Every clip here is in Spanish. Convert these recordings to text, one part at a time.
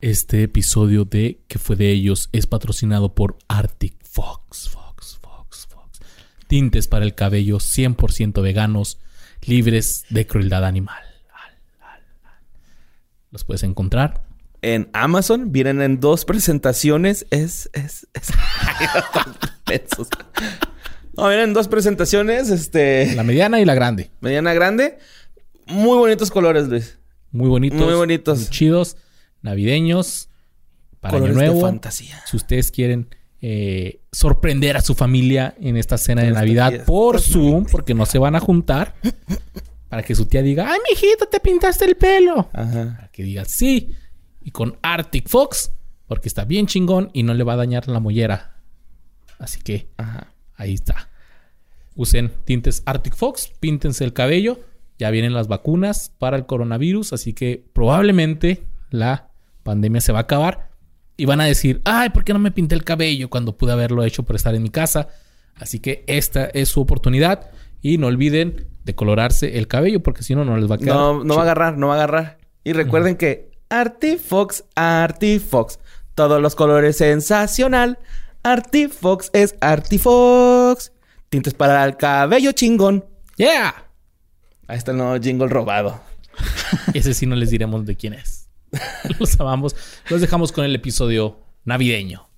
Este episodio de Que fue de ellos es patrocinado por Arctic Fox, Fox, Fox, Fox. Tintes para el cabello 100% veganos, libres de crueldad animal. Los puedes encontrar en Amazon. Vienen en dos presentaciones. Es, es, es. no, vienen en dos presentaciones. Este. La mediana y la grande. Mediana grande. Muy bonitos colores, Luis. Muy bonitos. Muy bonitos. Muy chidos. Navideños. Para colores Año Nuevo. de fantasía. Si ustedes quieren eh, sorprender a su familia en esta cena de Navidad por Zoom, porque no se van a juntar, para que su tía diga, ay, mijito, te pintaste el pelo. Ajá. Para que diga sí. Y con Arctic Fox, porque está bien chingón y no le va a dañar la mollera. Así que Ajá. ahí está. Usen tintes Arctic Fox, píntense el cabello. Ya vienen las vacunas para el coronavirus, así que probablemente la pandemia se va a acabar. Y van a decir, ay, ¿por qué no me pinté el cabello cuando pude haberlo hecho por estar en mi casa? Así que esta es su oportunidad. Y no olviden de colorarse el cabello, porque si no, no les va a quedar. No, no va a agarrar, no va a agarrar. Y recuerden que Artifox, Artifox. Todos los colores sensacional. Artifox es Artifox. Tintes para el cabello chingón. ¡Yeah! Ahí está el nuevo jingle robado. Ese sí no les diremos de quién es. Los amamos. Los dejamos con el episodio navideño.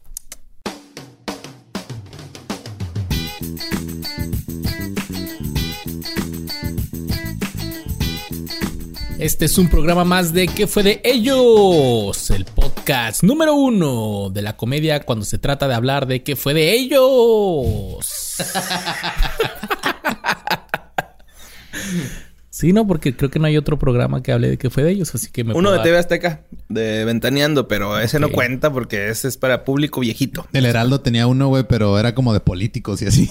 Este es un programa más de ¿Qué fue de ellos? El podcast número uno de la comedia cuando se trata de hablar de ¿Qué fue de ellos? Sí, no, porque creo que no hay otro programa que hable de qué fue de ellos, así que me Uno de dar- TV Azteca, de Ventaneando, pero ese no cuenta porque ese es para público viejito. El Heraldo tenía uno, güey, pero era como de políticos y así.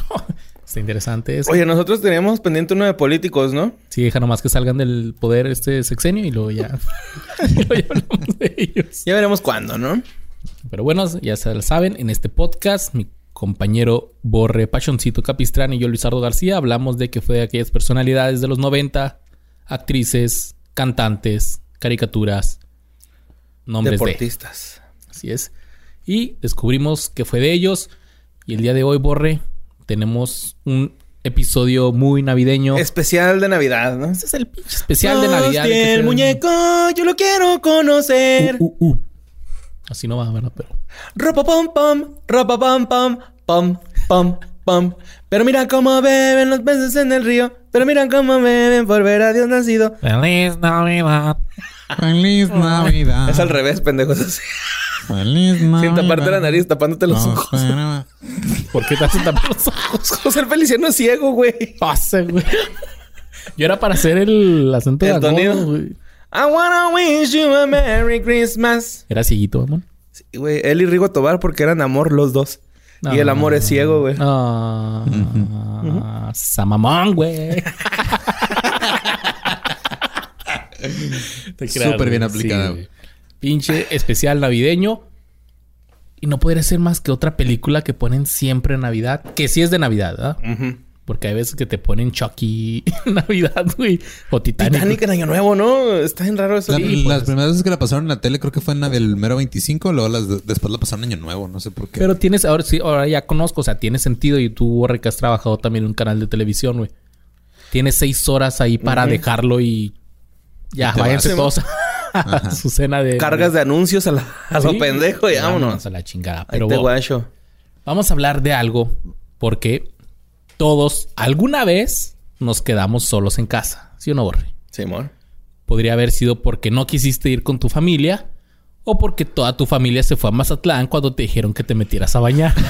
Está interesante eso. Oye, nosotros teníamos pendiente uno de políticos, ¿no? Sí, deja nomás que salgan del poder este sexenio y luego ya, luego ya hablamos de ellos. Ya veremos cuándo, ¿no? Pero bueno, ya se lo saben, en este podcast, mi compañero Borre Pachoncito Capistrán y yo, Luisardo García, hablamos de que fue de aquellas personalidades de los 90, actrices, cantantes, caricaturas, nombres de. Deportistas. Así es. Y descubrimos que fue de ellos. Y el día de hoy, Borre, tenemos un episodio muy navideño. Especial de Navidad, ¿no? Este es el pinche especial de Navidad. De que el muñeco, yo lo quiero conocer. Uh, uh, uh. Así no va, ¿verdad? Pero. Ropa pom pom, ropa pom pom, pom pom pom. Pero mira cómo beben los peces en el río. Pero mira cómo beben por ver a Dios nacido. ¡Feliz Navidad! Feliz Navidad. Es al revés, pendejos. así. Feliz Navidad. Sin taparte la nariz, tapándote los No, ojos. espera. ¿Por qué te hacen tapar los ojos? José el Feliciano es ciego, güey. Pase, güey. Yo era para hacer el acento de El sonido. güey. I wanna wish you a Merry Christmas. Era cieguito, amor. Sí, güey, él y Rigo Tobar porque eran amor los dos. Y el amor es ciego, güey. Ah, Samamón, güey. Súper bien aplicada, güey. Pinche especial navideño. Y no podría ser más que otra película que ponen siempre en Navidad. Que sí es de Navidad, ¿verdad? Ujú. Porque hay veces que te ponen Chucky en Navidad, güey. O Titanic. Titanic en Año Nuevo, ¿no? Está bien raro eso. La- Sí, las pues. primeras veces que la pasaron en la tele creo que fue en la del mero 25, luego las de- después la pasaron en Año Nuevo, no sé por qué. Pero tienes, ahora sí, ahora ya conozco, o sea, tiene sentido. Y tú, Borre, que has trabajado también en un canal de televisión, güey. Tienes seis horas ahí para dejarlo y ya, Y váyanse vas. todos a su cena de. Cargas de anuncios a, la, a lo pendejo y vámonos. a la chingada. Ahí Pero te bueno, guacho. vamos a hablar de algo porque todos alguna vez nos quedamos solos en casa. ¿Sí o no, Borre? Simón. Podría haber sido porque no quisiste ir con tu familia o porque toda tu familia se fue a Mazatlán cuando te dijeron que te metieras a bañar.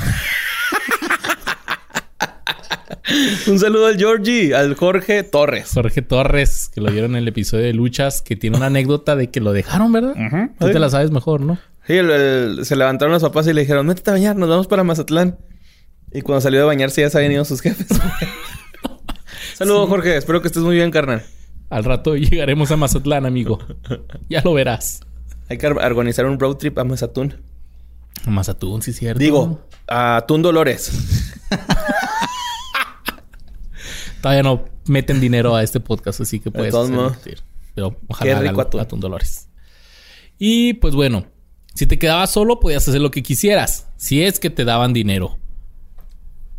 Un saludo al Georgie, al Jorge Torres. Jorge Torres, que lo vieron en el episodio de Luchas, que tiene una anécdota de que lo dejaron, ¿verdad? Tú te la sabes mejor, ¿no? Sí, el- el- se levantaron los papás y le dijeron, métete a bañar, nos vamos para Mazatlán. Y cuando salió de bañarse ya se habían ido sus jefes. Saludos, Jorge. Espero que estés muy bien, carnal. Al rato llegaremos a Mazatlán, amigo. Ya lo verás. Hay que ar- organizar un road trip a Mazatún. A Mazatún, sí, cierto. Digo, a Tún Dolores. Todavía no meten dinero a este podcast, así que puedes sí. Pero Qué ojalá rico hagan atún. atún Dolores. Y pues bueno, si te quedabas solo, podías hacer lo que quisieras. Si es que te daban dinero.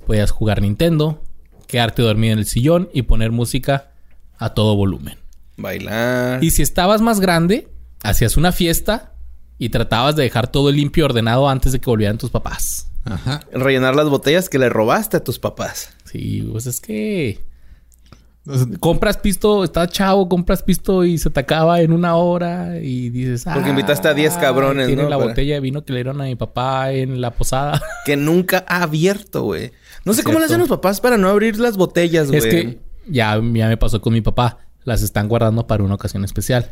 Podías jugar Nintendo, quedarte dormido en el sillón y poner música a todo volumen. Bailar. Y si estabas más grande, hacías una fiesta y tratabas de dejar todo limpio y ordenado antes de que volvieran tus papás. Ajá. Rellenar las botellas que le robaste a tus papás. Sí, pues es que compras pisto, estás chavo, compras pisto y se te acaba en una hora y dices, Porque invitaste a 10 cabrones, tiene ¿no? la Para- botella de vino que le dieron a mi papá en la posada. Que nunca ha abierto, güey. No sé cómo le hacen los papás para no abrir las botellas, güey. es que ya, ya me pasó con mi papá. Las están guardando para una ocasión especial.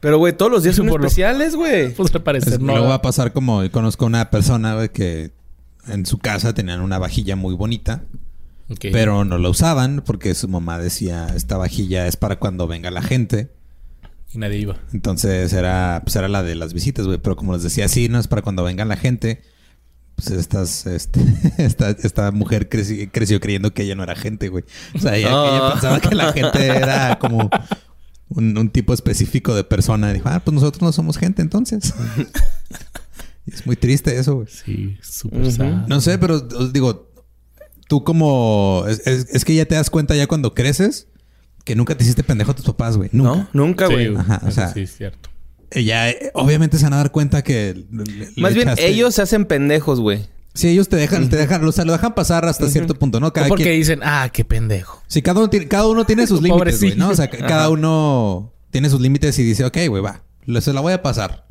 Pero, güey, todos los días son Por lo- especiales, güey. Pues al parecer Es- no. Luego va a pasar como conozco una persona güey, que en su casa tenían una vajilla muy bonita, pero no la usaban porque su mamá decía esta vajilla es para cuando venga la gente. Y nadie iba. Entonces era, pues era la de las visitas, güey. Pero como les decía, sí, no es para cuando venga la gente. Pues estas, este, esta, esta mujer creci- creció creyendo que ella no era gente, güey. O sea, ella, Ah. ella pensaba que la gente era como un, un tipo específico de persona. Y dijo, ah, pues nosotros no somos gente entonces. y es muy triste eso, güey. Sí, súper sad. No sé, pero os digo, tú como... Es, es- es que ya te das cuenta ya cuando creces que nunca te hiciste pendejo a tus papás, güey. Nunca. No, nunca, Sí, güey. Ajá, o sea, sí, es cierto. Eh, Ya, eh, obviamente se van a dar cuenta que... le- le Más bien, echaste- ellos se hacen pendejos, güey. Sí, ellos te dejan, te dejan, o sea, lo dejan pasar hasta cierto punto, ¿no? Cada porque quien- dicen, ah, qué pendejo. Sí, cada uno tiene, cada uno tiene sus límites, güey, ¿no? O sea, cada uno tiene sus límites y dice, ok, güey, va, se la voy a pasar.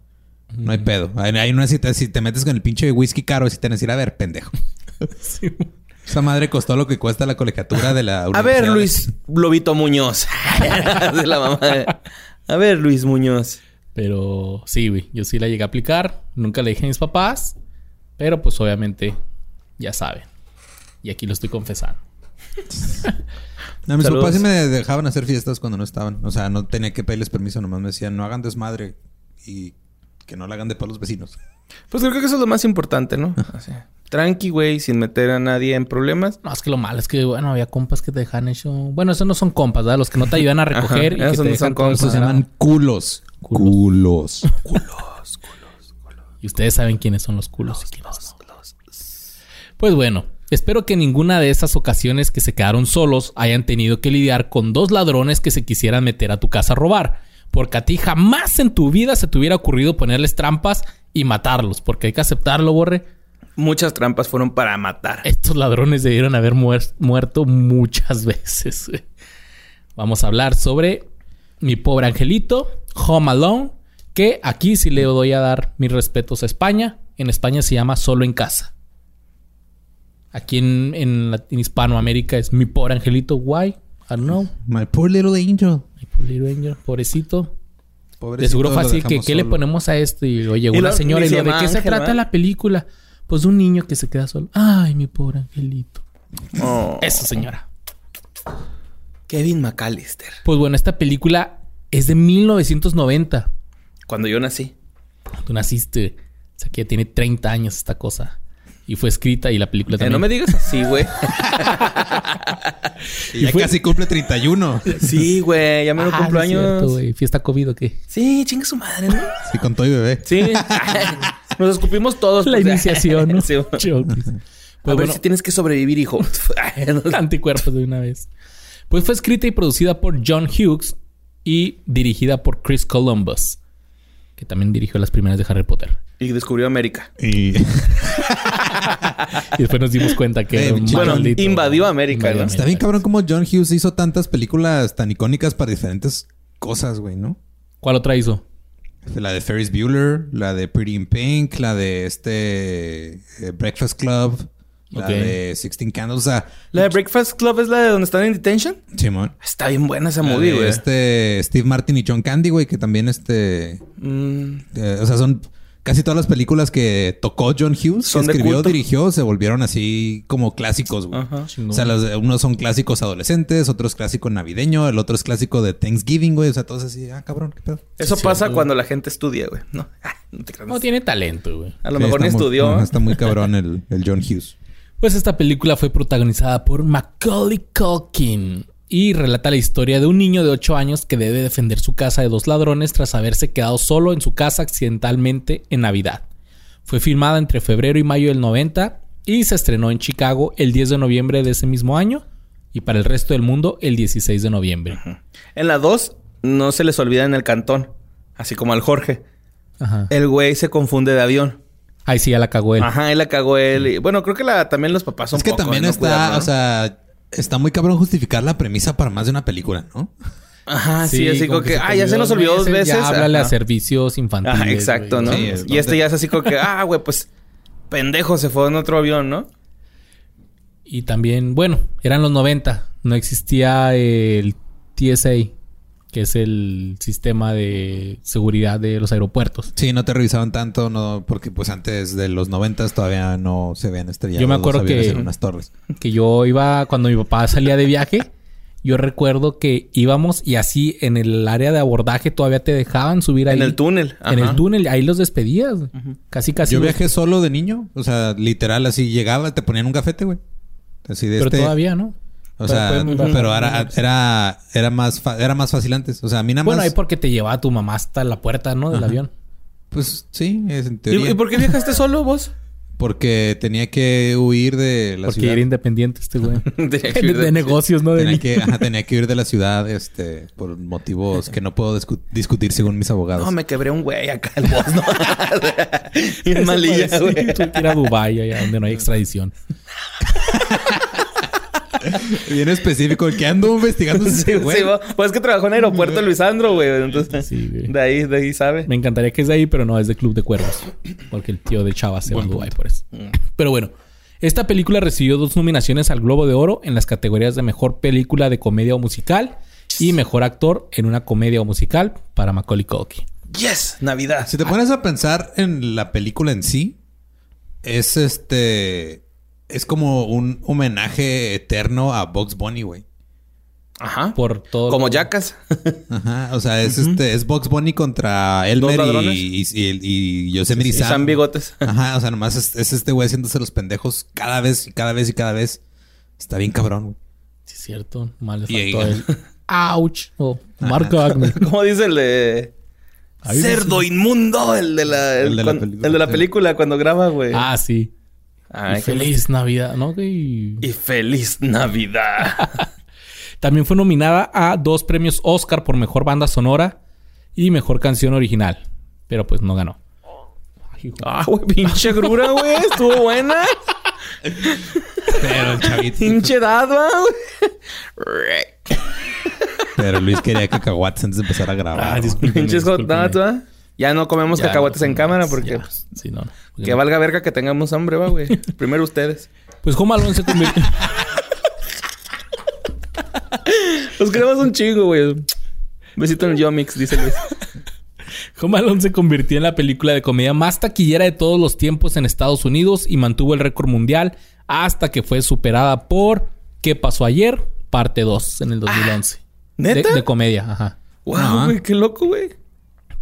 No hay pedo. Hay, hay una si te, si te metes con el pinche whisky caro, si te van a decir, a ver, pendejo. Sí. Esa madre costó lo que cuesta la colegiatura de la A ver, universidad. Luis Lobito Muñoz. de la mamá. de- A ver, Luis Muñoz. Pero sí, güey. Yo sí la llegué a aplicar. Nunca le dije a mis papás. Pero pues obviamente ya saben. Y aquí lo estoy confesando. No, mis Saludos. papás sí me dejaban hacer fiestas cuando no estaban. O sea, no tenía que pedirles permiso, nomás me decían, no hagan desmadre y que no la hagan de para los vecinos. Pues creo que eso es lo más importante, ¿no? Tranqui, güey, sin meter a nadie en problemas. No, es que lo malo es que, bueno, había compas que te dejan hecho. Bueno, esos no son compas, ¿verdad? Los que no te ayudan a recoger Ajá, y que te no son dejan compas. Esos se llaman culos. Culos. Y ustedes saben quiénes son los culos y quiénes no. Pues bueno, espero que ninguna de esas ocasiones que se quedaron solos hayan tenido que lidiar con dos ladrones que se quisieran meter a tu casa a robar. Porque a ti jamás en tu vida se te hubiera ocurrido ponerles trampas y matarlos. Porque hay que aceptarlo, Borre. Muchas trampas fueron para matar. Estos ladrones debieron haber muer- muerto muchas veces. Vamos a hablar sobre mi pobre angelito, Home Alone, que aquí sí le doy a dar mis respetos a España. En España se llama Solo en casa. Aquí en, en, Hispanoamérica es mi pobre angelito. Why? I don't know. My poor little angel. Mi poor little angel, pobrecito. De seguro fácil que ¿qué le ponemos a esto? Y oye, una señora, y se lo, ¿de qué se trata ¿verdad? la película? Pues de un niño que se queda solo. Ay, mi pobre angelito. Oh, Eso, señora. Kevin McAllister. Pues bueno, esta película es de 1990. Cuando yo nací. Tú naciste. O sea, que ya tiene 30 años esta cosa. Y fue escrita y la película Eh, también. no me digas así, güey. Y ya fue- casi cumple 31. sí, güey. Ya me lo Ah, cumplo años. cierto, güey. Fiesta COVID o qué? sí, chinga su madre, ¿no? Sí, con todo y bebé. Sí. Nos escupimos todos. La pues, iniciación, ¿no? Sí, güey. Chokis. a Pues ver bueno, si tienes que sobrevivir, hijo. anticuerpos de una vez. Pues fue escrita y producida por John Hughes y dirigida por Chris Columbus, que también dirigió las primeras de Harry Potter. y descubrió América. Y Y después nos dimos cuenta que Eh, era un pinche Bueno, maldito- invadió América, invadió ¿no? está bien cabrón como John Hughes hizo tantas películas tan icónicas para diferentes cosas, güey, ¿no? ¿Cuál otra hizo? La de Ferris Bueller, la de Pretty in Pink, la de este eh, Breakfast Club, la de Sixteen Candles, o sea, La de Breakfast Club es la de donde están en detention. Simón. Está bien buena esa movie, güey. Este Steve Martin y John Candy, güey, que también este Mm, eh, o sea, son casi todas las películas que tocó John Hughes, Son que escribió, culto. dirigió, se volvieron así como clásicos, güey. Ajá. Chingón. O sea, los, unos son clásicos adolescentes, otros clásico navideño, el otro es clásico de Thanksgiving, güey. O sea, todos así, ah, cabrón, qué pedo. Eso Sí, pasa cuando la gente estudia, güey. No, Ah, no te creas. No tiene talento, güey. A lo Sí, mejor ni muy- estudió. está muy cabrón el, el John Hughes. Pues esta película fue protagonizada por Macaulay Culkin y relata la historia de un niño de 8 años que debe defender su casa de dos ladrones tras haberse quedado solo en su casa accidentalmente en Navidad. Fue filmada entre febrero y mayo del 90 y se estrenó en Chicago el 10 de noviembre de ese mismo año y para el resto del mundo el 16 de noviembre. En la 2 no se les olvida en el cantón, así como al Jorge. Ajá. El güey se confunde de avión. Ahí sí ya la cagó él. Ajá, él la cagó él. Y, bueno, creo que la, también los papás son Es que poco, también ¿no? está, ¿no? o sea, está muy cabrón justificar la premisa para más de una película, ¿no? Ajá, sí, así como que, ah, ya se nos olvidó dos veces. Ya háblale Ajá. a servicios infantiles. Ajá, exacto. ¿no? Sí, es y este ya es así como que, ah, güey, pues pendejo, se fue en otro avión, ¿no? Y también, bueno, eran los 90. No existía el TSA, que es el sistema de seguridad de los aeropuertos. Sí, no te revisaban tanto, no, porque pues antes de los noventas todavía no se veían estrellado. Yo me acuerdo que- en unas torres. Que yo iba, cuando mi papá salía de viaje, yo recuerdo que íbamos y así en el área de abordaje todavía te dejaban subir ahí. En el túnel. En el ajá. túnel, ahí los despedías. Casi, casi. Yo los- viajé solo de niño, o sea, literal así llegaba, te ponían un gafete, güey. Así de Pero este. todavía, ¿no? O sea, Pero fue muy pero bajo. era, era, era más fa- era más fácil antes. O sea, a mí nada Bueno, más. ahí porque te llevaba tu mamá hasta la puerta, ¿no? Del Ajá. avión. Pues sí, es en ¿Y, teoría. y por qué viajaste solo vos? Porque tenía que huir de la Porque ciudad. era independiente este güey. Tenía que de, negocios, ¿no? De Tenía que, ajá, tenía que huir de la ciudad, este, por motivos que no puedo discu- discutir según mis abogados. No, me quebré un güey acá el boss, ¿no? Malilla, güey. Tuve que ir a Dubái, allá donde no hay extradición. Bien específico, el que ando investigando ese güey. sí, pues es que trabajó en aeropuerto Luisandro, güey. Entonces, Sí, güey. de ahí, de ahí sabe. Me encantaría que es de ahí, pero no, es de Club de Cuervos. Porque el tío de Chava se va a Dubái por eso. Pero bueno, esta película recibió dos nominaciones al Globo de Oro en las categorías de Mejor Película de Comedia o Musical y Mejor Actor en una Comedia o Musical para Macaulay Culkin. Yes, Navidad. Si te pones a pensar en la película en sí, es este. Es como un homenaje eterno a Bugs Bunny, güey. Ajá. Por todo... Como Jackas. Ajá. O sea, es este, es Bugs Bunny contra Elmer y, y, y, y Yosemite y Sam. Sam Bigotes. Ajá, o sea, nomás es, es este güey haciéndose los pendejos cada vez y cada vez y cada vez. Está bien cabrón, güey. Sí, es cierto. Mal le faltó ahí- el... ¡Ouch! Oh, Mark Wagner. ¿Cómo dice el de... Cerdo inmundo, el de la, el, El de la cuan- película, el de la sí. película cuando graba, güey. Ah, sí. Ay, Y feliz Navidad, ¿no? Y... Y feliz Navidad. También fue nominada a dos premios Oscar por Mejor Banda Sonora y Mejor Canción Original. Pero pues no ganó. Ay, ah, güey, pinche grura, güey. Estuvo buena. Pero el chavito. Pinche dado, güey. Pero Luis quería cacahuates antes de empezar a grabar. Ah, güey. discúlpeme, Pinches Ya no comemos Ya, cacahuates en cámara porque pues, sí, no, no. que valga verga que tengamos hambre, va, güey. Primero ustedes. Pues Home Alone se convirtió... Los queremos un chingo, güey. Besito en Yomix, dice Luis. Home Alone se convirtió en la película de comedia más taquillera de todos los tiempos en Estados Unidos y mantuvo el récord mundial hasta que fue superada por ¿Qué pasó ayer? Parte 2 en el 2011. ¿neta? De, de comedia, ajá. Wow, güey, qué loco, güey.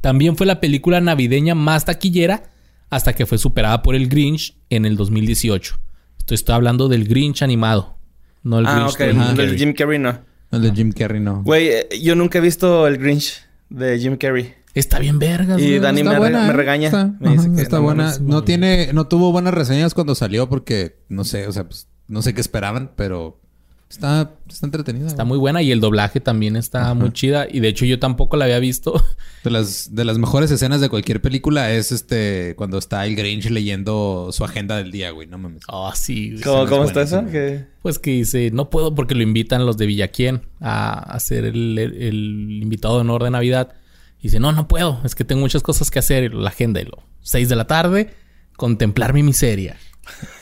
También fue la película navideña más taquillera hasta que fue superada por El Grinch en el 2018. Esto estoy hablando del Grinch animado, no el Ah, Grinch ok. de Jim El Carrey. Jim Carrey no. El de Jim Carrey no. Güey, eh, yo nunca he visto el Grinch de Jim Carrey. Está bien vergas, Y. Dani Está me, buena, me ¿eh? regaña. Está, me dice ajá, que está no buena. No tiene, no tuvo buenas reseñas cuando salió porque no sé, o sea, pues, no sé qué esperaban, pero está, está entretenida. Está güey. muy buena y el doblaje también está Ajá. muy chida. Y de hecho yo tampoco la había visto. De las, de las mejores escenas de cualquier película es este cuando está el Grinch leyendo su agenda del día, güey. No mames. Oh, sí. güey. ¿Cómo, cómo está eso? Pues que dice, no puedo porque lo invitan los de Villaquién a hacer el, el- el invitado de honor de Navidad. Y dice, no, no puedo, es que tengo muchas cosas que hacer. Y la agenda, y lo 6 de la tarde, contemplar mi miseria.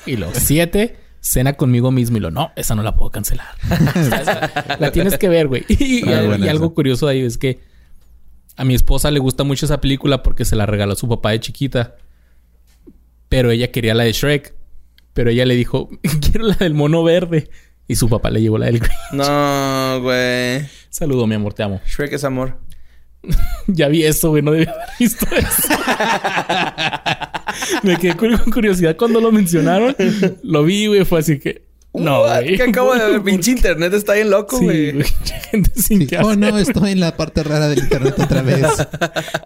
Y los 7, cena conmigo mismo. Y lo, no, esa no la puedo cancelar. la tienes que ver, güey. Y, buena algo esa. curioso de ahí es que a mi esposa le gusta mucho esa película porque se la regaló su papá de chiquita. Pero ella quería la de Shrek. Pero ella le dijo, quiero la del mono verde. Y su papá le llevó la del Grinch. No, güey. Saludo, mi amor, te amo. Shrek es amor. ya vi eso, güey. No debía haber visto eso. Me quedé con curiosidad cuando lo mencionaron. Lo vi, güey. Fue así que... No, güey. ¿Qué acabo de ver? Pinche internet está bien loco, Sí, güey. güey. Gente sin que Oh, no, estoy en la parte rara del internet otra vez.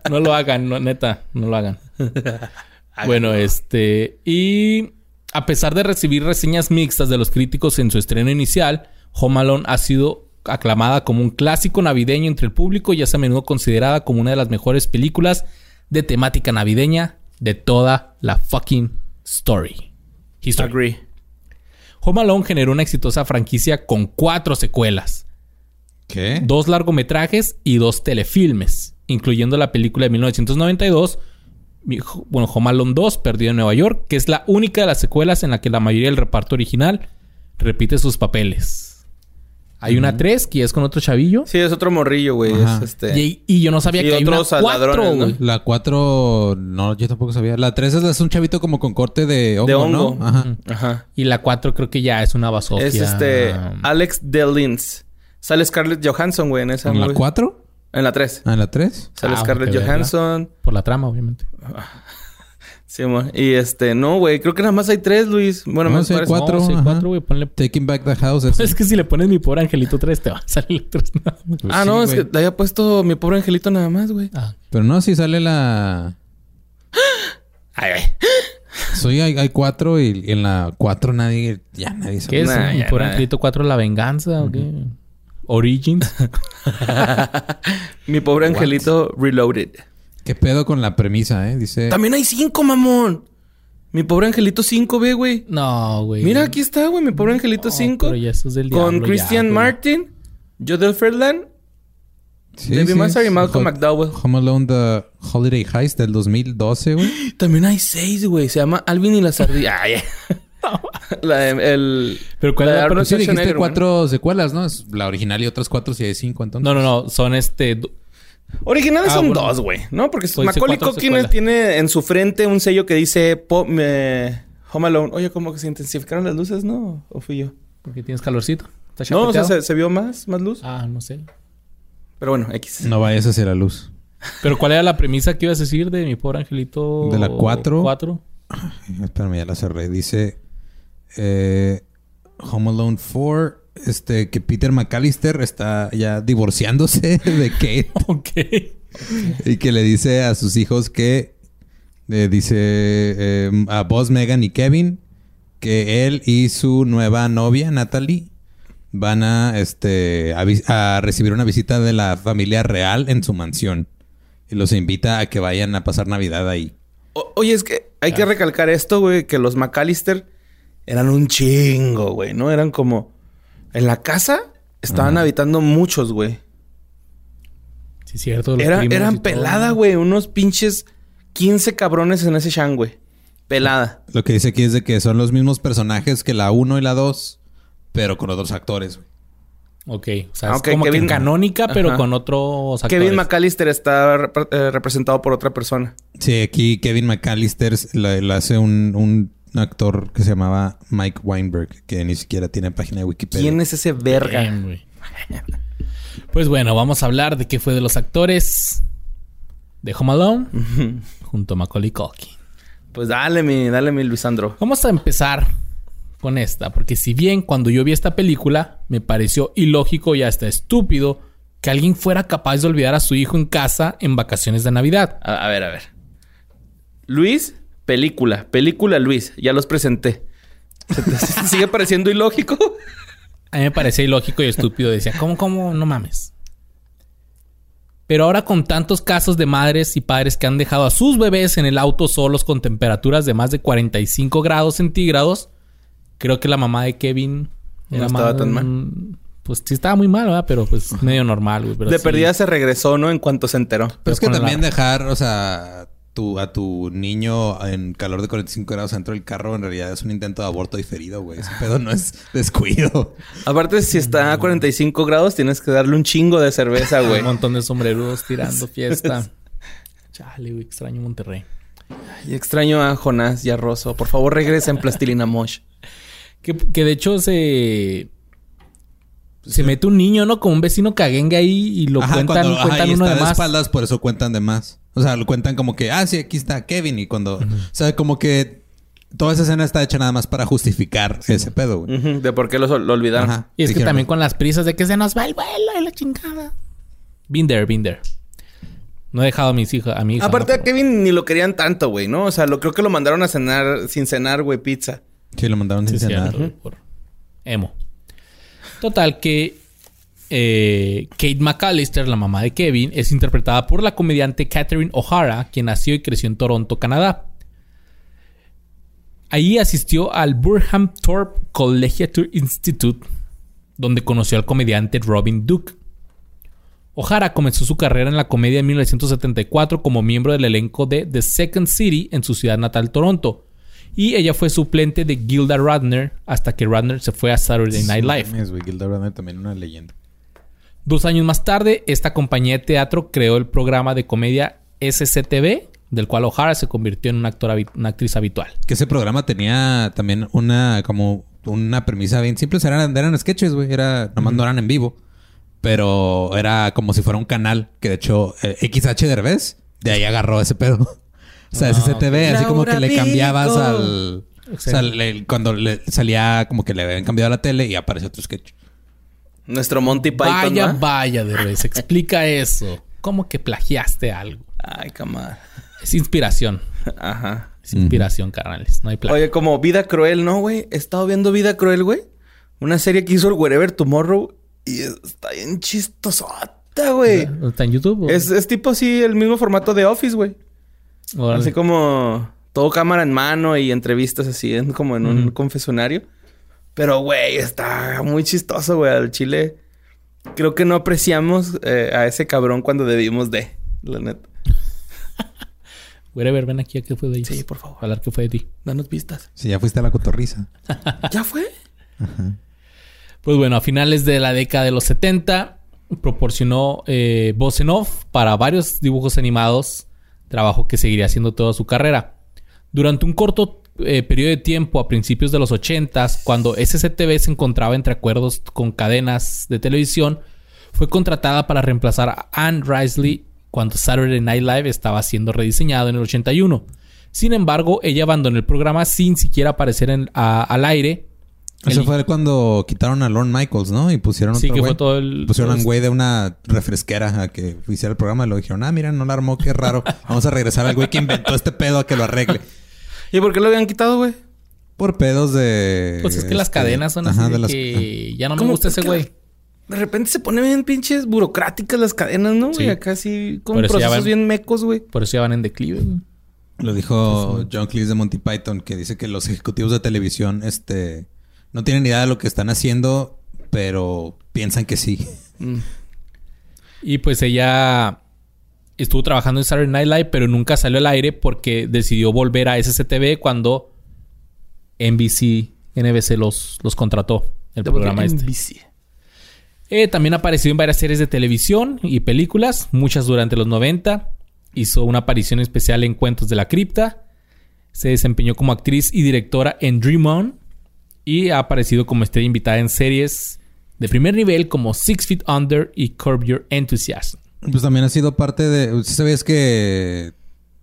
No lo hagan, no, neta, no lo hagan. bueno, este. Y a pesar de recibir reseñas mixtas de los críticos en su estreno inicial, Home Alone ha sido aclamada como un clásico navideño entre el público y es a menudo considerada como una de las mejores películas de temática navideña de toda la fucking story. History. Agree. Home Alone generó una exitosa franquicia con cuatro secuelas ¿Qué? dos largometrajes y dos telefilmes, incluyendo la película de 1992, mi- bueno, Home Alone 2, Perdido en Nueva York, que es la única de las secuelas en la que la mayoría del reparto original repite sus papeles. Hay una 3 que es con otro chavillo. Sí, es otro morrillo, güey. Es este. Y, y yo no sabía Sí, que hay una otros 4, ladrones, ¿no? güey. La 4, no, yo tampoco sabía. La 3 es, es un chavito como con corte de hongo, De hongo. ¿no? Ajá. Ajá. Y la 4 creo que ya es una basofia. Es este. Alex Delins. Sale Scarlett Johansson, güey, en esa. ¿En la movie. 4? En la 3. ¿Ah, en la 3? Sale Ah, Scarlett ok, verla. Johansson. Por la trama, obviamente. Sí, amor. Y este, no, güey. Creo que nada más hay tres, Luis. Bueno, No, me sí hay cuatro. No, sí, ajá. 4, güey. Ponle... Taking Back the House. ese. Es que si le pones mi pobre angelito 3, te va a salir 3 nada más. Pues ah, sí, no, es güey. que le había puesto mi pobre angelito nada más, güey. Ah, Pero no, si sale la... Ay, ay. Soy, hay, hay cuatro y en la 4 nadie... Ya nadie sabe. ¿Qué es? Nah, ¿Mi pobre nah. angelito 4 la venganza o qué? Origins. Mi pobre angelito reloaded. ¿Qué pedo con la premisa, eh? Dice... También hay cinco, mamón. Mi pobre angelito 5, ve, güey. No, güey. Mira, aquí está, güey. Mi pobre angelito No, 5. pero ya eso es del con diablo, Christian ya. Martin, Jodel Ferland, Sí, Debbie sí, Mazar y Malcolm McDowell. Home Alone The Holiday Heist del 2012, güey. También hay seis, güey. Se llama Alvin y la sardilla. Ay, la, de- el, Pero ¿cuál la la Sí, dijiste cuatro secuelas, ¿no? Es la original y otras cuatro si hay cinco, entonces. No, no, no. Son este... Originales Ah, son bueno. dos, güey. ¿No? Porque Pues Macaulay Culkin tiene en su frente un sello que dice Home Alone. Oye, como que se intensificaron las luces, ¿no? ¿O fui yo? Porque tienes calorcito. ¿Está No, o sea, se, se vio más, más luz. Ah, no sé. Pero bueno, X. No vayas hacia la luz. Pero ¿cuál era la premisa que ibas a decir de mi pobre angelito? De la cuatro. 4. Espérame, ya la cerré. Dice... eh, Home Alone 4... Este... Que Peter McAllister está ya divorciándose de Kate. Ok. y que le dice a sus hijos que... eh, dice... eh, a Boss, Megan y Kevin... Que él y su nueva novia, Natalie... Van a, este, a, recibir una visita de la familia real en su mansión. Y los invita a que vayan a pasar Navidad ahí. O- oye, es que hay que recalcar esto, güey, que los McAllister eran un chingo, güey, ¿no? Eran como... En la casa estaban habitando muchos, güey. Sí, cierto. los Era, eran todo. pelada, güey. Unos pinches 15 cabrones en ese shan, güey. Pelada. Lo que dice aquí es de que son los mismos personajes que la 1 y la 2, pero con otros actores. güey. Ok. O sea, Aunque es como Kevin- que canónica, pero Ajá. con otros actores. Kevin McAllister está rep- eh, representado por otra persona. Sí, aquí Kevin McAllister la, la hace un, un actor que se llamaba Mike Weinberg, que ni siquiera tiene página de Wikipedia. ¿Quién es ese verga? Pues bueno, vamos a hablar de qué fue de los actores de Home Alone junto a Macaulay Culkin. Pues dale, mi, dale, mi Luisandro. Vamos a empezar con esta, porque si bien cuando yo vi esta película me pareció ilógico y hasta estúpido que alguien fuera capaz de olvidar a su hijo en casa en vacaciones de Navidad. A, a ver, a ver. Luis, película. Película Luis. Ya los presenté. ¿Se te sigue pareciendo ilógico? A mí me parecía ilógico y estúpido. Decía, ¿cómo, cómo? No mames. Pero ahora con tantos casos de madres y padres que han dejado a sus bebés en el auto solos con temperaturas de más de 45 grados centígrados, creo que la mamá de Kevin No era estaba más- tan mal. Pues sí estaba muy mal, ¿verdad? Pero pues medio normal, güey. Pero de sí. perdida se regresó, ¿no? En cuanto se enteró. Pero es que la- también dejar, o sea, tu, a tu niño en calor de 45 grados dentro del carro en realidad es un intento de aborto diferido, güey. Ese pedo no es descuido. Aparte, si está a 45 grados, tienes que darle un chingo de cerveza, güey. Un montón de sombrerudos tirando fiesta. Chale, güey. Extraño Monterrey. Y extraño a Jonás y a Rosso. Por favor, regresa en Plastilina Mosh. Que, que de hecho se... Se mete un niño, ¿no? Como un vecino caguengue ahí y lo Ajá, cuentan, cuando- ajá, cuentan y uno está de de más. espaldas, por eso cuentan de más. O sea, lo cuentan como que, ah, sí, aquí está Kevin. Y cuando, o sea, como que Toda esa escena está hecha nada más para justificar ese pedo, güey. De por qué lo, lo olvidaron. Ajá. Y es que también con las prisas de que se nos va el vuelo y la chingada. Been there, been there. No he dejado a mis hijas, a mi hija. Aparte ¿no? a Kevin ni lo querían tanto, güey, ¿no? O sea, lo, creo que lo mandaron a cenar sin cenar, güey, pizza. Sí, lo mandaron Sí, sin sí, cenar. cierto, por emo. Total que eh, Kate McAllister, la mamá de Kevin, es interpretada por la comediante Catherine O'Hara, quien nació y creció en Toronto, Canadá. Allí asistió al Burham Thorpe Collegiate Institute, donde conoció al comediante Robin Duke. O'Hara comenzó su carrera en la comedia en 1974 como miembro del elenco de The Second City en su ciudad natal, Toronto. Y ella fue suplente de Gilda Radner hasta que Radner se fue a Saturday Night Live. Gilda Radner también una leyenda. Dos años más tarde, esta compañía de teatro creó el programa de comedia SCTV, del cual O'Hara se convirtió en una, actora una actriz habitual. Que ese programa tenía también una como una premisa bien simple. Eran, eran sketches, güey. Era, nomás no eran en vivo. Pero era como si fuera un canal. Que de hecho, eh, XH Derbez, de ahí agarró ese pedo. O sea, Ah, SCTV, así como que le cambiabas Pico. al... O sea, le- cuando le salía como que le habían cambiado a la tele y apareció otro sketch. Nuestro Monty Python, vaya, ¿va? vaya, Derbez, explica eso. ¿Cómo que plagiaste algo? Ay, camar. Es inspiración. Ajá. Es inspiración, carnales. No hay plagio. Oye, como Vida Cruel, ¿no, güey? He estado viendo Vida Cruel, güey. Una serie que hizo el Wherever Tomorrow. Y está bien chistosota, güey. ¿Está en YouTube? Es, es tipo así el mismo formato de Office, güey. Así como todo cámara en mano y entrevistas así, en- como en un Ujú. confesionario. Pero, güey, está muy chistoso, güey. Al chile. Creo que no apreciamos eh, a ese cabrón cuando debimos de. La neta. Wherever, ven aquí a qué fue de ellos. Sí, por favor. Hablar qué fue de ti. Danos vistas. Si ya fuiste a la cotorriza. ¿Ya fue? Pues bueno, a finales de la década de los 70 proporcionó eh, voz en off para varios dibujos animados, trabajo que seguiría haciendo toda su carrera. Durante un corto eh, periodo de tiempo a principios de los 80 cuando SCTV se encontraba entre acuerdos con cadenas de televisión, fue contratada para reemplazar a Anne Risley cuando Saturday Night Live estaba siendo rediseñado en el 81. Sin embargo, ella abandonó el programa sin siquiera aparecer en- a- al aire. Eso El- fue cuando quitaron a Lorne Michaels, ¿no? Y pusieron Sí, otro que fue güey. todo el- Pusieron a un güey de una refresquera a que hiciera el programa y lo dijeron, ah, mira, no la armó, qué raro. Vamos a regresar al güey que inventó este pedo a que lo arregle. ¿Y por qué lo habían quitado, güey? Por pedos de. Pues es que las este, cadenas son así ajá, de de las- que ya no me gusta Es ese güey. De repente se ponen bien pinches burocráticas las cadenas, ¿no, güey? Sí. Acá sí, con Por procesos van- bien mecos, güey. Por eso ya van en declive. güey. Lo dijo John Cleese de Monty Python, que dice que los ejecutivos de televisión, este, no tienen ni idea de lo que están haciendo, pero piensan que sí. Mm. Y pues ella estuvo trabajando en Saturday Night Live, pero nunca salió al aire porque decidió volver a SCTV cuando NBC, NBC los, los contrató. El programa este. NBC. Eh, también apareció en varias series de televisión y películas, muchas durante los 90. Hizo una aparición especial en Cuentos de la Cripta. Se desempeñó como actriz y directora en Dream On. Y ha aparecido como estrella invitada en series de primer nivel como Six Feet Under y Curb Your Enthusiasm. Pues también ha sido parte de. ¿Sí ¿Sabías que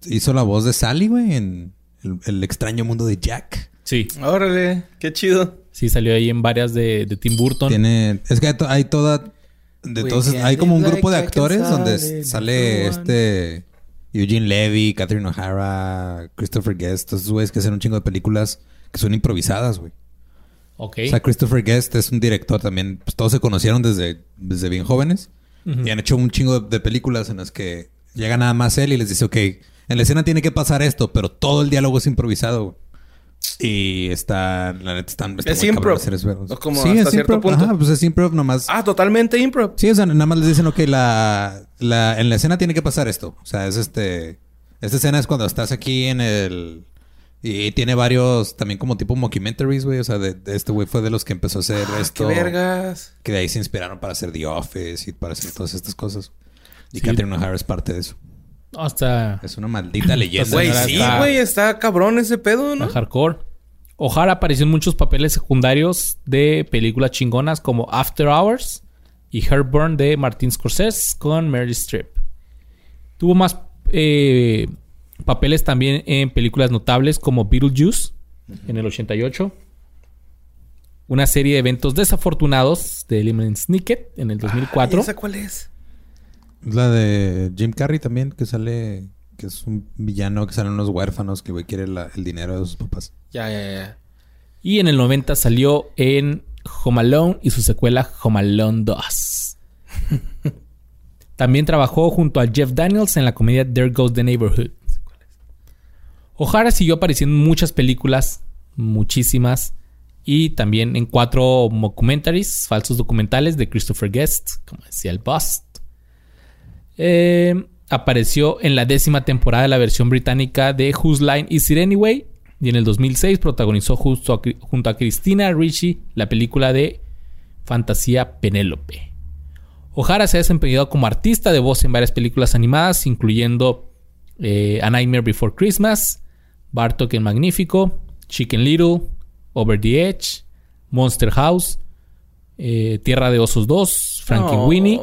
hizo la voz de Sally, güey, en el, el extraño mundo de Jack? Sí, Órale, qué chido. sí salió ahí en varias de, de Tim Burton. Tiene. Es que hay, to- hay toda. De todos, hay como un grupo de actores donde sale este. Eugene Levy, Catherine O'Hara, Christopher Guest, estos güeyes que hacen un chingo de películas que son improvisadas, güey. Ok. O sea, Christopher Guest es un director también. Pues todos se conocieron desde, desde bien jóvenes. Ujú. Y han hecho un chingo de películas en las que llega nada más él y les dice, ok, en la escena tiene que pasar esto, pero todo el diálogo es improvisado. Y está, la neta, están... está Es improv. hacer eso. O como sí, hasta es cierto improv. punto. Ajá, pues es improv nomás. Ah, totalmente improv. Sí, o sea, nada más les dicen, ok, la, la, en la escena tiene que pasar esto. O sea, es este... Esta escena es cuando estás aquí en el... Y tiene varios, también como tipo mockumentaries, güey. O sea, de, de este güey fue de los que empezó a hacer Ah, esto. qué vergas. Que de ahí se inspiraron para hacer The Office y para hacer todas estas cosas. Y Sí. Catherine O'Hara es parte de eso. Hasta Es una maldita leyenda. Güey, sí, güey, está cabrón ese pedo, ¿no? hardcore. O'Hara apareció en muchos papeles secundarios de películas chingonas como After Hours y Heartburn de Martin Scorsese con Meryl Streep. Tuvo más eh, papeles también en películas notables como Beetlejuice en el 88. Una serie de eventos desafortunados de Lemon Snicket en el 2004. ¿Y ¿Esa cuál es? La de Jim Carrey también, que sale... Que es un villano que salen unos huérfanos que güey, quiere la- el dinero de sus papás. Ya, ya, ya. Y en el 90 salió en Home Alone y su secuela Home Alone 2. También trabajó junto a Jeff Daniels en la comedia There Goes the Neighborhood. O'Hara siguió apareciendo en muchas películas, muchísimas, y también en cuatro mockumentaries, falsos documentales de Christopher Guest, como decía el Bust. Eh, apareció en la décima temporada de la versión británica de Whose Line Is It Anyway? Y en el 2006 protagonizó junto a Christina Ricci la película de fantasía Penélope. O'Hara se ha desempeñado como artista de voz en varias películas animadas, incluyendo eh, A Nightmare Before Christmas, Bartok el Magnífico, Chicken Little, Over the Edge, Monster House, eh, Tierra de Osos 2, Frankie. Winnie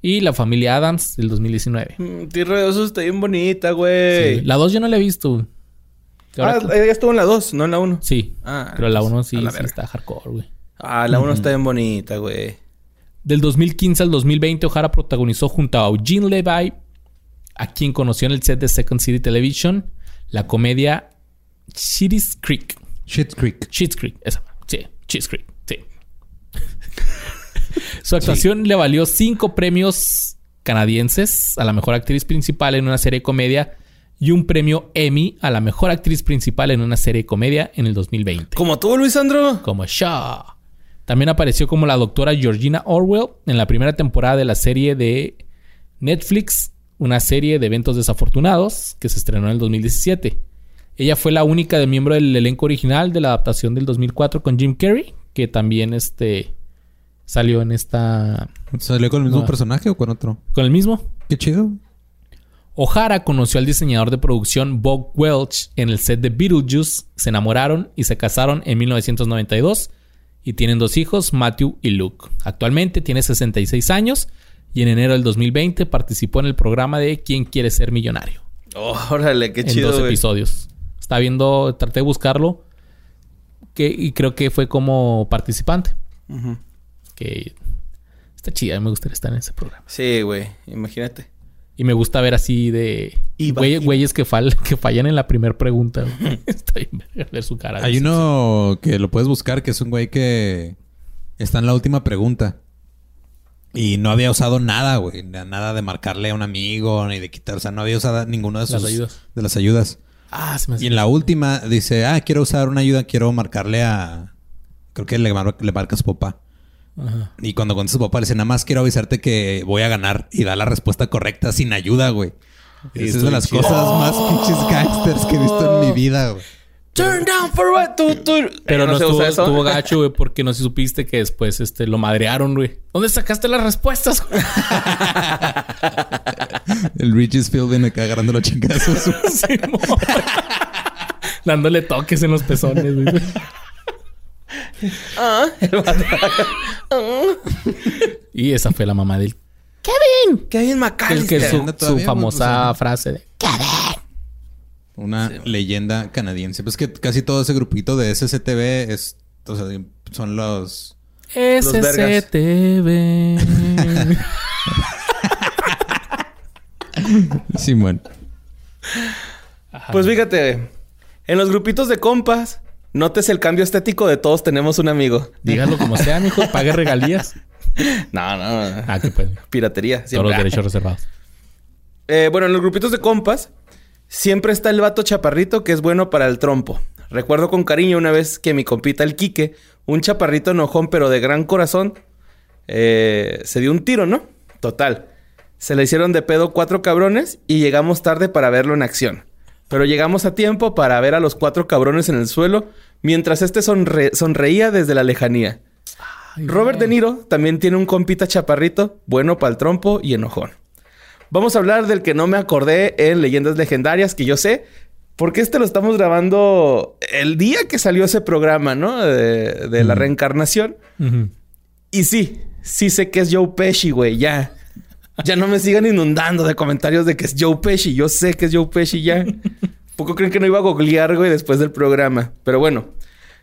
y La Familia Adams del 2019. Mm, Tierra de Osos está bien bonita, güey. Sí, La 2 yo no la he visto. Ah, ella estuvo en la 2, no en la 1. sí, Ah, pero la 1 pues, sí, la está hardcore, güey. Ah, la 1 está bien bonita, güey. Del 2015 al 2020, O'Hara protagonizó junto a Eugene Levi, a quien conoció en el set de Second City Television, la comedia Schitt's Creek. Shit Creek. Schitt's Creek, esa. Sí, Schitt's Creek, sí. Su actuación le valió cinco premios canadienses a la mejor actriz principal en una serie de comedia y un premio Emmy a la mejor actriz principal en una serie de comedia en el 2020 Como tú, Luis Sandro. como Shaw. También apareció como la doctora Georgina Orwell en la primera temporada de la serie de Netflix, una serie de eventos desafortunados que se estrenó en el 2017. Ella fue la única de miembro del elenco original de la adaptación del 2004 con Jim Carrey, que también este salió en esta ¿Salió con el mismo personaje o con otro? con el mismo. Qué chido. O'Hara conoció al diseñador de producción Bob Welch en el set de Beetlejuice, se enamoraron y se casaron en 1992 y tienen dos hijos, Matthew y Luke. Actualmente tiene 66 años y en enero del 2020 participó en el programa de ¿Quién quiere ser millonario? Oh, órale, qué en chido, dos güey. episodios. Está viendo, traté de buscarlo que, y creo que fue como participante. Ujú. Que está chida, me gustaría estar en ese programa. Sí, güey. Imagínate. Y me gusta ver así de Iba- güey- güeyes que, fal- que fallan en la primera pregunta. Está bien ver su cara. Hay uno que lo puedes buscar que es un güey que está en la última pregunta. Y no había usado nada, güey. Na- Nada de marcarle a un amigo ni de quitar. O sea, no había usado ninguno de sus... Las ayudas. De las ayudas. Ah, se me hace- Y en la última dice, ah, quiero usar una ayuda, quiero marcarle a... Creo que le, mar- le marca a su papá. Ajá. Y cuando contesta su papá le dice, nada más quiero avisarte que voy a ganar. Y da la respuesta correcta sin ayuda, güey. Y Esa es de las chido. cosas más pinches gangsters que he visto en mi vida, güey. Turn down for what? Tú, tú. Pero Eh, no, se estuvo, usa eso. estuvo gacho, güey, porque no si supiste que después este, lo madrearon, güey. ¿Dónde sacaste las respuestas? El Regis Fielding acá agarrando los chingazos. Sí. Dándole toques en los pezones, güey. Ah, el vato. Y esa fue la mamá del... Kevin El que McAllister. es su, anda su famosa pues, frase de... Una leyenda canadiense. Pues que casi todo ese grupito de SCTV es... O sea, son los... SCTV. Simón. Pues fíjate, en los grupitos de compas, notes el cambio estético de todos tenemos un amigo. Dígalo como sea, mijo. Pague regalías. No, no, no. Ah, que pues. Piratería. Todos siempre. los derechos reservados. Eh, bueno, en los grupitos de compas, siempre está el vato chaparrito que es bueno para el trompo. Recuerdo con cariño una vez que mi compita el Quique, un chaparrito enojón pero de gran corazón, eh, se dio un tiro, ¿no? Total. Se le hicieron de pedo cuatro cabrones y llegamos tarde para verlo en acción. Pero llegamos a tiempo para ver a los cuatro cabrones en el suelo mientras este sonre- sonreía desde la lejanía. Robert De Niro también tiene un compita chaparrito, bueno para el trompo y enojón. Vamos a hablar del que no me acordé en Leyendas Legendarias, que yo sé, porque este lo estamos grabando el día que salió ese programa, ¿no? De, de la reencarnación. Y sí, sí sé que es Joe Pesci, güey, ya. Ya no me sigan inundando de comentarios de que es Joe Pesci. Yo sé que es Joe Pesci ya. Poco creen que no iba a googlear, güey, después del programa. Pero bueno.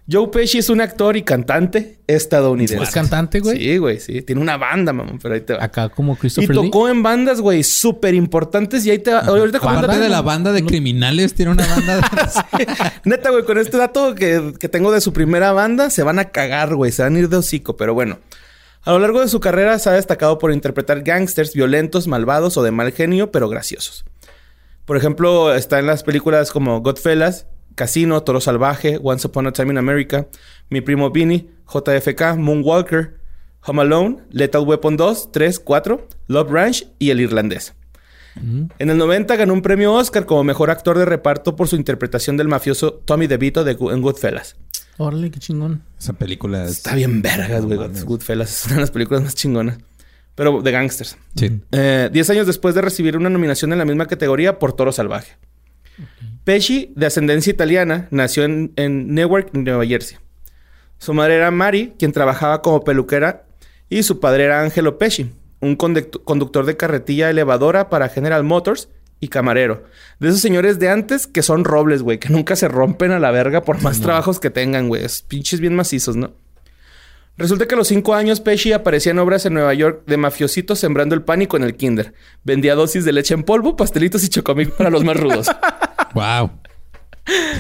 Joe Pesci es un actor y cantante estadounidense. ¿Es cantante, güey? Sí, güey, sí. Tiene una banda, mamón, pero ahí te va. Acá como Y Christopher Lee. tocó en bandas, güey, súper importantes. Y ahí te va. Ahorita con de la banda de criminales, tiene una banda de... Neta, güey, con este dato que, que tengo de su primera banda, se van a cagar, güey. Se van a ir de hocico, pero bueno. A lo largo de su carrera se ha destacado por interpretar gángsters violentos, malvados o de mal genio, pero graciosos. Por ejemplo, está en las películas como Godfellas, Casino, Toro Salvaje, Once Upon a Time in America, Mi Primo Vinny, JFK, Moonwalker, Home Alone, Lethal Weapon 2, 3, 4, Love Ranch y El Irlandés. En el 90 ganó un premio Oscar como mejor actor de reparto por su interpretación del mafioso Tommy DeVito de en Goodfellas. Órale, qué chingón. Esa película es... Está bien vergas, güey. No. Goodfellas es una de las películas más chingonas. Pero de gangsters. Sí. Eh, diez años después de recibir una nominación en la misma categoría por Toro Salvaje. Pesci, de ascendencia italiana, nació en, en Newark, Nueva Jersey. Su madre era Mary, quien trabajaba como peluquera, y su padre era Angelo Pesci, un conducto- conductor de carretilla elevadora para General Motors y camarero. De esos señores de antes que son robles, güey, que nunca se rompen a la verga por más trabajos que tengan, güey. Es pinches bien macizos, ¿no? Resulta que a los cinco años Pesci aparecía en obras en Nueva York de mafiositos sembrando el pánico en el kinder. Vendía dosis de leche en polvo, pastelitos y chocomil para los más rudos. Wow.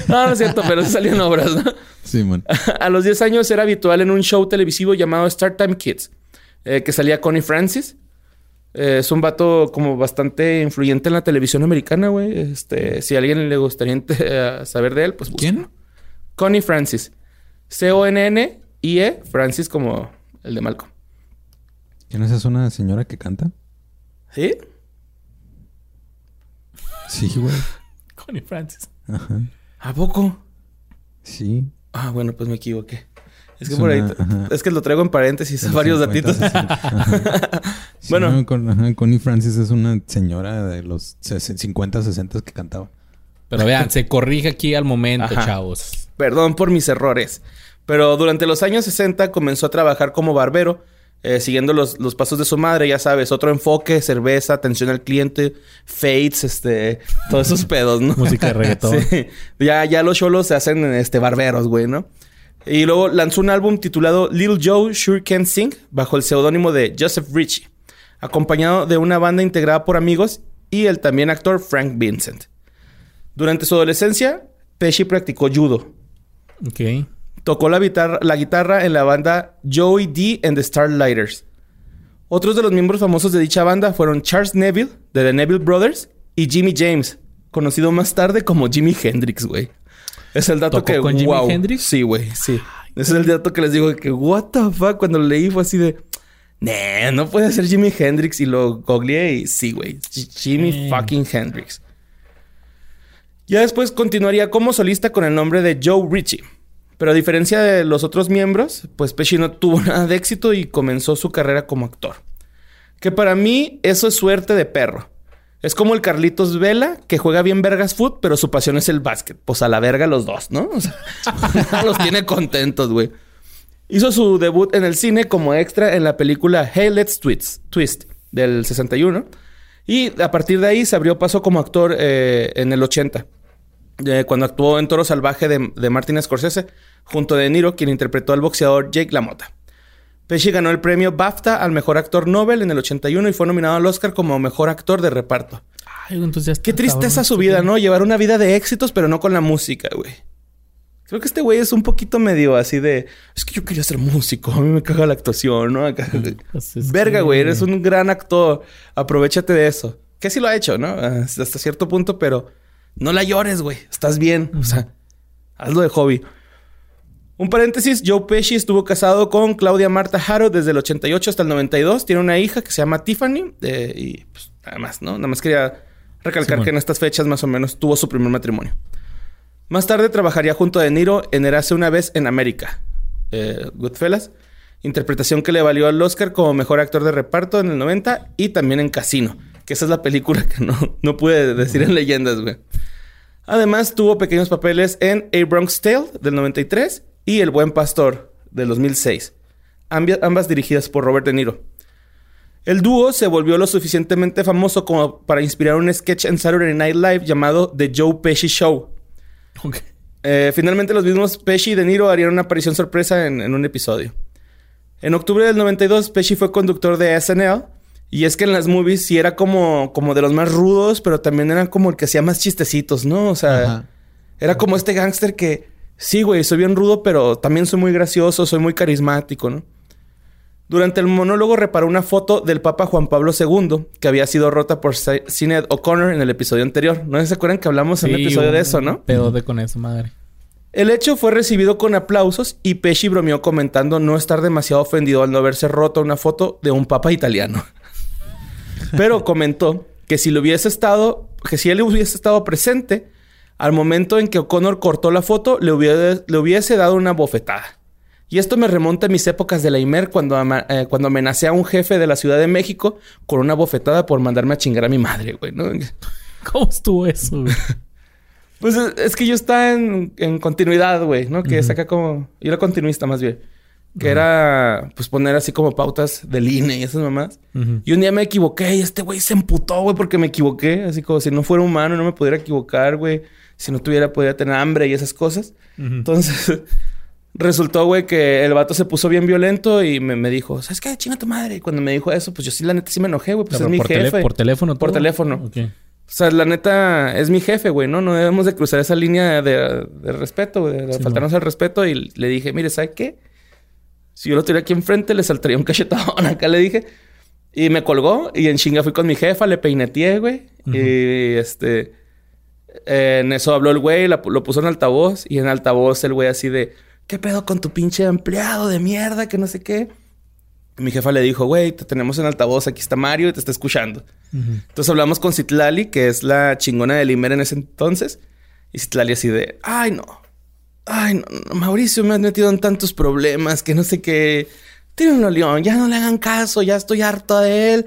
No, no es cierto, pero sí salían obras, ¿no? Sí, man. A los 10 años era habitual en un show televisivo llamado Start Time Kids, eh, que salía Connie Francis. Eh, es un vato como bastante influyente en la televisión americana, güey. Este, si a alguien le gustaría saber de él, pues busca. ¿Quién? Connie Francis. C-O-N-N-I-E, Francis como el de Malcolm. ¿Quién es esa una señora que canta? ¿Sí? Sí, güey. Connie Francis. Ajá. ¿A poco? Sí. Ah, bueno, pues me equivoqué. Es que Es por ahí... ajá. Es que lo traigo en paréntesis, los varios 50, datitos. 60. Ajá. Sí, Bueno. no, con, ajá, Connie Francis es una señora de los 60, 50, 60 que cantaba. Pero vean, se corrige aquí al momento, Ajá. chavos. Perdón por mis errores. Pero durante los años 60 comenzó a trabajar como barbero, eh, siguiendo los, los pasos de su madre, ya sabes, otro enfoque, cerveza, atención al cliente, fates, este, todos esos pedos, ¿no? Música de reggaetón. Sí. Ya, ya los cholos se hacen este, barberos, güey, ¿no? Y luego lanzó un álbum titulado Little Joe Sure Can Sing bajo el seudónimo de Joseph Ritchie, acompañado de una banda integrada por amigos y el también actor Frank Vincent. Durante su adolescencia, Pesci practicó judo. Ok. Tocó la guitarra, la guitarra en la banda Joey D and the Starlighters. Otros de los miembros famosos de dicha banda fueron Charles Neville, de The Neville Brothers, y Jimmy James, conocido más tarde como Jimi Hendrix, güey. Es el dato ¿Tocó que... con Jimi wow. Hendrix? Sí, güey, sí. Ese es el dato que les digo que, what the fuck, cuando lo leí fue así de... Nah, no puede ser Jimi Hendrix. Y lo googleé y sí, güey. Jimi fucking Hendrix. Ya después continuaría como solista con el nombre de Joe Ritchie. Pero a diferencia de los otros miembros, pues Pesci no tuvo nada de éxito y comenzó su carrera como actor. Que para mí eso es suerte de perro. Es como el Carlitos Vela, que juega bien vergas foot, pero su pasión es el básquet. Pues a la verga los dos, ¿no? O sea, los tiene contentos, güey. Hizo su debut en el cine como extra en la película Hey Let's Twist, Twist del 61. Y a partir de ahí se abrió paso como actor eh, en el 80. eh, cuando actuó en Toro Salvaje de, de Martin Scorsese, junto a De Niro, quien interpretó al boxeador Jake LaMotta. Pesci ganó el premio BAFTA al mejor actor Nobel en el 81 y fue nominado al Oscar como mejor actor de reparto. Ay, entonces Qué tristeza su vida. ¿no? Llevar una vida de éxitos, pero no con la música, güey. Creo que este güey es un poquito medio así de... Es que yo quería ser músico. A mí me caga la actuación, ¿no? Acá- Pues es Verga, que- güey. Eres un gran actor. Aprovechate de eso. Que sí lo ha hecho, ¿no? Ah, Hasta cierto punto, pero... No la llores, güey. Estás bien. O sea, hazlo de hobby. Un paréntesis, Joe Pesci estuvo casado con Claudia Marta Haro desde el 88 hasta el 92. Tiene una hija que se llama Tiffany. eh, y pues nada más, ¿no? Nada más quería recalcar que en estas fechas más o menos tuvo su primer matrimonio. Más tarde trabajaría junto a De Niro en Érase una vez en América. eh, Goodfellas. Interpretación que le valió al Oscar como mejor actor de reparto en el 90 y también en Casino. Que esa es la película que no, no pude decir en leyendas, güey. Además, tuvo pequeños papeles en A Bronx Tale del 93 y El Buen Pastor del 2006, ambia- ambas dirigidas por Robert De Niro. El dúo se volvió lo suficientemente famoso como para inspirar un sketch en Saturday Night Live llamado The Joe Pesci Show. Eh, finalmente los mismos Pesci y De Niro harían una aparición sorpresa en, en un episodio. En octubre del 92, Pesci fue conductor de SNL. Y es que en las movies sí era como, como de los más rudos, pero también era como el que hacía más chistecitos, ¿no? O sea, Ajá. era como este gángster que, sí, güey, soy bien rudo, pero también soy muy gracioso, soy muy carismático, ¿no? Durante el monólogo reparó una foto del Papa Juan Pablo II, que había sido rota por Sinead O'Connor en el episodio anterior. ¿No se acuerdan que hablamos en un Sí, episodio de eso, no? Pedo de con eso, madre. El hecho fue recibido con aplausos y Pesci bromeó comentando no estar demasiado ofendido al no haberse roto una foto de un papa italiano. Pero comentó que si le hubiese estado, que si él hubiese estado presente, al momento en que O'Connor cortó la foto, le hubiese, le hubiese dado una bofetada. Y esto me remonta a mis épocas de la IMER cuando, ama- eh, cuando amenacé a un jefe de la Ciudad de México con una bofetada por mandarme a chingar a mi madre, güey, ¿no? ¿Cómo estuvo eso, güey? Pues es, es que yo estaba en, en continuidad, güey, ¿no? Que saca como... Yo era continuista más bien. Que era, pues, poner así como pautas del INE y esas mamás. Y un día me equivoqué y este güey se emputó, güey, porque me equivoqué. Así como si no fuera humano no me pudiera equivocar, güey. Si no tuviera, podría tener hambre y esas cosas. Ujú. Entonces, resultó, güey, que el vato se puso bien violento y me, me dijo, ¿sabes qué? Chinga tu madre. Y cuando me dijo eso, pues yo sí, la neta, sí me enojé, güey. Pues Pero es mi por, tele- jefe. por teléfono. Por todo? teléfono. Ok. O sea, la neta es mi jefe, güey, ¿no? No debemos de cruzar esa línea de, de respeto, güey, de Sí, faltarnos al respeto. Y le dije, mire, ¿sabe qué? Si yo lo tuviera aquí enfrente, le saltaría un cachetón. Acá le dije. Y me colgó y en chinga fui con mi jefa, le peineteé, güey. Ujú. Y este... En eso habló el güey, la- lo puso en altavoz. Y en altavoz el güey así de... ¿Qué pedo con tu pinche empleado de mierda? Que no sé qué. Y mi jefa le dijo, güey, te tenemos en altavoz. Aquí está Mario y te está escuchando. Entonces hablamos con Citlali, que es la chingona del Imer en ese entonces. Y Citlali así de, ay no, ay no, no, Mauricio me has metido en tantos problemas que no sé qué. Tírenlo, León, ya no le hagan caso, ya estoy harto de él.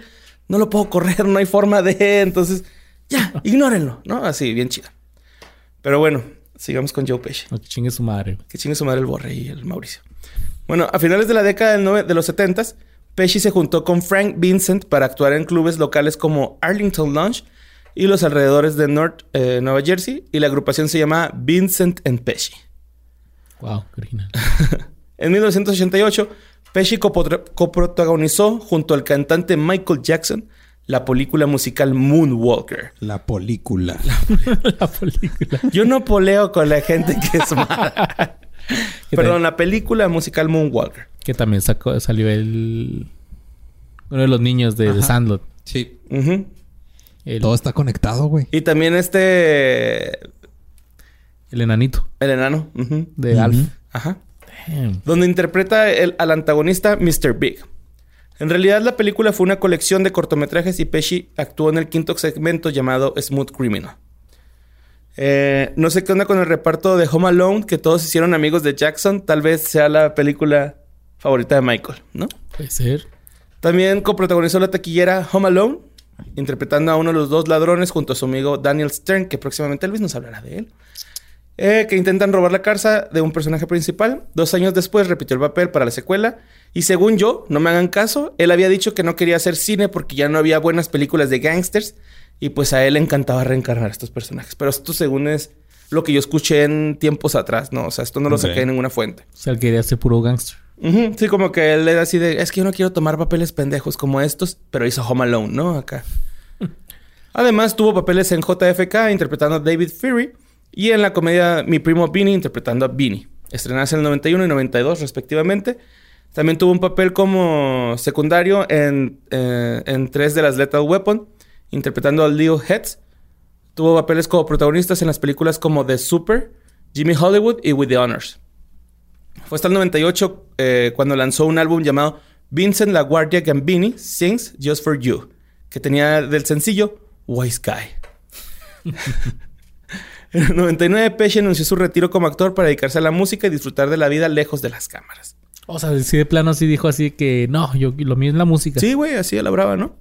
No lo puedo correr, no hay forma de... Entonces, ya, ignórenlo, ¿no? Así, bien chido. Pero bueno, sigamos con Joe Pesci. No, que chingue su madre. Que chingue su madre el Borre y el Mauricio. Bueno, a finales de la década de los 70 Pesci se juntó con Frank Vincent para actuar en clubes locales como Arlington Lounge y los alrededores de North eh, Nueva Jersey. Y la agrupación se llama Vincent and Pesci. Wow, original. En 1988, Pesci coprotagonizó junto al cantante Michael Jackson la película musical Moonwalker. La película. la película. Yo no poleo con la gente que es mala. Perdón, la película musical Moonwalker. Que también sacó, salió el... Uno de los niños de, de Sandlot. Sí. El, Todo está conectado, güey. Y también este. el enanito El enano. de. Alf. Ajá. Damn. Donde interpreta el- al antagonista Mr. Big. En realidad, la película fue una colección de cortometrajes y Pesci actuó en el quinto segmento llamado Smooth Criminal. Eh, no sé qué onda con el reparto de Home Alone, que todos hicieron amigos de Jackson. Tal vez sea la película favorita de Michael, ¿no? Puede ser. También coprotagonizó la taquillera Home Alone, interpretando a uno de los dos ladrones junto a su amigo Daniel Stern, que próximamente Elvis nos hablará de él. Eh, que intentan robar la casa de un personaje principal. Dos años después repitió el papel para la secuela. Y según yo, no me hagan caso, él había dicho que no quería hacer cine porque ya no había buenas películas de gangsters. Y pues a él le encantaba reencarnar a estos personajes. Pero esto según es lo que yo escuché en tiempos atrás, ¿no? O sea, esto no lo saqué de ninguna fuente. O sea, él quería ser puro gangster. Sí, como que él era así de, es que yo no quiero tomar papeles pendejos como estos, pero hizo Home Alone, ¿no? Acá. Además, tuvo papeles en JFK interpretando a David Fury y en la comedia Mi Primo Beanie interpretando a Beanie, estrenadas en el 91 y 92 respectivamente. También tuvo un papel como secundario en, eh, en tres de las Lethal Weapon, interpretando a Leo Heads. Tuvo papeles como protagonistas en las películas como The Super, Jimmy Hollywood y With the Honors. Fue hasta el 98 eh, cuando lanzó un álbum llamado Vincent La Guardia Gambini Sings Just for You, que tenía del sencillo Wise Guy. en el 99 Pesci anunció su retiro como actor para dedicarse a la música y disfrutar de la vida lejos de las cámaras. O sea, sí de plano sí dijo así que no, yo lo mío es la música. Sí, güey, así a la brava, ¿no?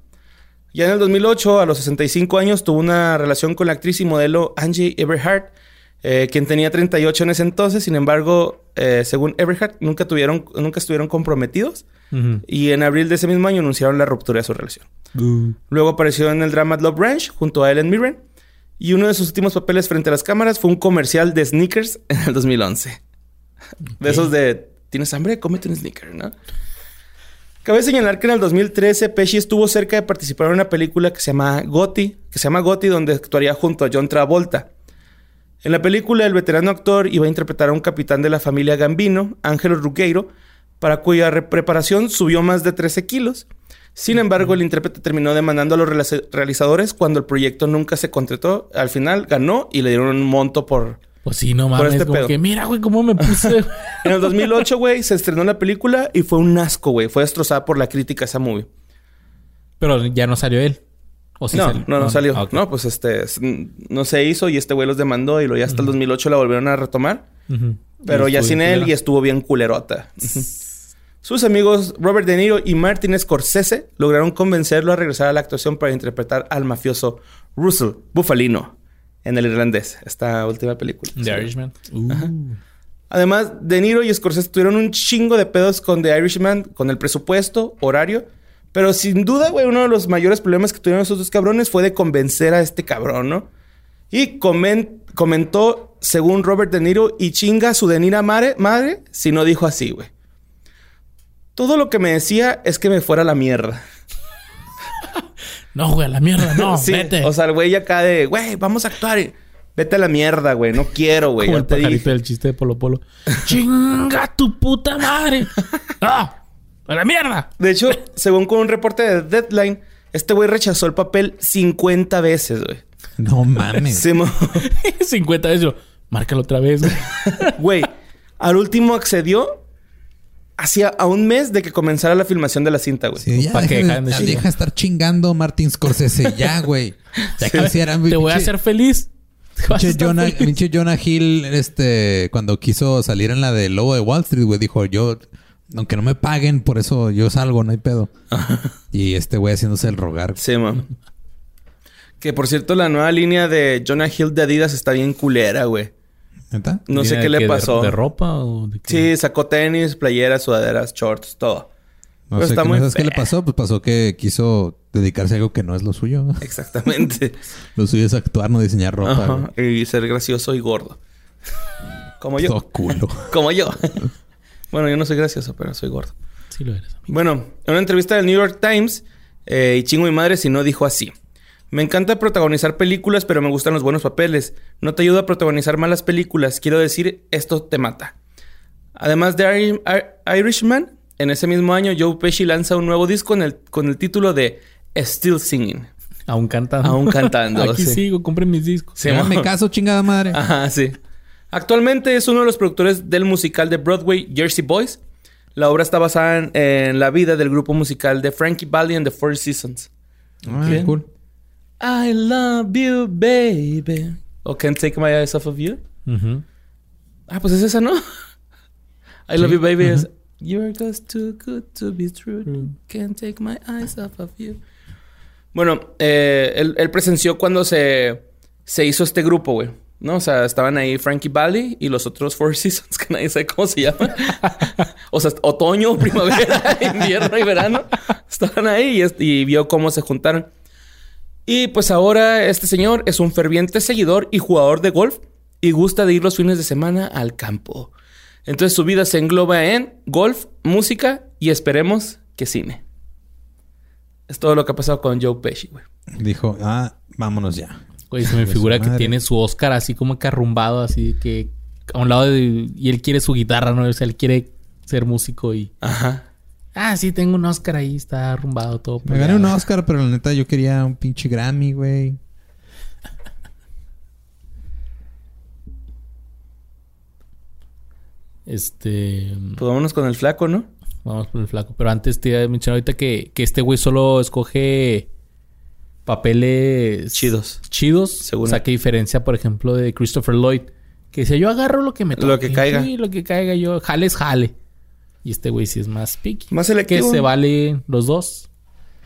Ya en el 2008, a los 65 años, tuvo una relación con la actriz y modelo Angie Everhart, eh, quien tenía 38 en ese entonces. Sin embargo, eh, según Everhart, nunca, tuvieron, nunca estuvieron comprometidos. Y en abril de ese mismo año anunciaron la ruptura de su relación. Uh. Luego apareció en el drama Love Ranch junto a Ellen Mirren. Y uno de sus últimos papeles frente a las cámaras fue un comercial de sneakers en el 2011. De esos de, ¿tienes hambre? Cómete un sneaker, ¿no? Cabe señalar que en el 2013 Pesci estuvo cerca de participar en una película que se llama Gotti, que se llama Gotti, donde actuaría junto a John Travolta. En la película, el veterano actor iba a interpretar a un capitán de la familia Gambino, Ángelo Rugueiro, para cuya re- preparación subió más de 13 kilos. Sin embargo, el intérprete terminó demandando a los realiza- realizadores cuando el proyecto nunca se concretó. Al final ganó y le dieron un monto por... Pues sí, no mames. este como pedo. que mira, güey, cómo me puse. En el 2008, güey, se estrenó la película y fue un asco, güey. Fue destrozada por la crítica esa movie. Pero ya no salió él. ¿O sí no, salió? no, no, salió. No, pues este... No se hizo y este güey los demandó y lo ya hasta el 2008 la volvieron a retomar. Pero ya sin él y estuvo bien culerota. Ujú. Sus amigos Robert De Niro y Martin Scorsese lograron convencerlo a regresar a la actuación para interpretar al mafioso Russell Bufalino en el irlandés, esta última película. The Sí. Irishman. Uh. Además, De Niro y Scorsese tuvieron un chingo de pedos con The Irishman, con el presupuesto, horario. Pero sin duda, güey, uno de los mayores problemas que tuvieron esos dos cabrones fue de convencer a este cabrón, ¿no? Y comen- comentó, según Robert De Niro, y chinga su Denira madre, madre si no dijo así, güey. Todo lo que me decía es que me fuera a la mierda. No, güey, a la mierda, no. Sí, vete. O sea, el güey acá de, güey, vamos a actuar. y, Vete a la mierda, güey. No quiero, güey. Como Ya el te pajarito dije. del chiste de Polo Polo. ¡Chinga tu puta madre! ¡Ah! ¡A la mierda! De hecho, según con un reporte de Deadline, este güey rechazó el papel 50 veces, güey. No mames. Sí, mo- 50 veces yo, márcalo otra vez. güey. Güey, al último accedió hacía a un mes de que comenzara la filmación de la cinta, güey. Sí, ya, que deja, de deja de estar chingando Martin Scorsese. Ya, güey. Ya quisiera, Te voy a hacer feliz. Pinche Jonah, pinche Jonah Hill, este, cuando quiso salir en la de Lobo de Wall Street, güey, dijo, yo, aunque no me paguen, por eso yo salgo, no hay pedo. y este güey haciéndose el rogar. Sí, mo. Que por cierto, la nueva línea de Jonah Hill de Adidas está bien culera, güey. ¿Neta? No sé qué le ¿de- pasó. ¿De, ropa o de qué? Sí, sacó tenis, playeras, sudaderas, shorts, todo. No Pero sé, está ¿qué- muy ¿sabes qué le pasó? Pues pasó que quiso dedicarse a algo que no es lo suyo. Exactamente. lo suyo es actuar, no diseñar ropa. Ajá. Y ser gracioso y gordo. Como yo. Todo culo. Como yo. bueno, yo no soy gracioso, pero soy gordo. Sí lo eres, amigo. Bueno, en una entrevista del New York Times, eh, y chingo mi madre si no dijo así. Me encanta protagonizar películas, pero me gustan los buenos papeles. No te ayuda a protagonizar malas películas. Quiero decir, esto te mata. Además de Iri- Ir- Irishman, en ese mismo año Joe Pesci lanza un nuevo disco en el- con el título de Still Singing. Aún cantando. Aún cantando, Aquí sí. sigo, compren mis discos. Sí, mo- caso, chingada madre. Ajá, sí. Actualmente es uno de los productores del musical de Broadway Jersey Boys. La obra está basada en, en la vida del grupo musical de Frankie Valli and the Four Seasons. Ah, cool. I love you, baby. O Can't Take My Eyes Off of You. Ah, pues es esa, ¿no? I love you, baby. Es You're just too good to be true. Mm. Can't take my eyes off of you. Bueno, eh, él, él presenció cuando se, se hizo este grupo, güey. ¿No? O sea, estaban ahí Frankie Valli y los otros Four Seasons, que nadie sabe cómo se llaman. o sea, otoño, primavera, invierno y verano. Estaban ahí y vio cómo se juntaron. Y pues ahora este señor es un ferviente seguidor y jugador de golf y gusta de ir los fines de semana al campo. Entonces su vida se engloba en golf, música y esperemos que cine. Es todo lo que ha pasado con Joe Pesci, güey. Dijo, ah, vámonos ya. Güey, se me de figura que tiene su Oscar así como que arrumbado, así que a un lado de... Y él quiere su guitarra, ¿no? O sea, él quiere ser músico y... Ajá. Ah, sí, tengo un Oscar ahí, está arrumbado todo. Me gané un Oscar, pero la neta yo quería un pinche Grammy, güey. Este... Pues vámonos con el flaco, ¿no? Vamos por el flaco. Pero antes te iba a mencionar ahorita que, que este güey solo escoge papeles Chidos. Chidos. Según o sea, que diferencia, por ejemplo, de Christopher Lloyd. Que dice, yo agarro lo que me toque. Lo que caiga. Sí, lo que caiga. Yo, jale es jale. Y este güey sí es más picky. Más Que selectivo. se vale los dos.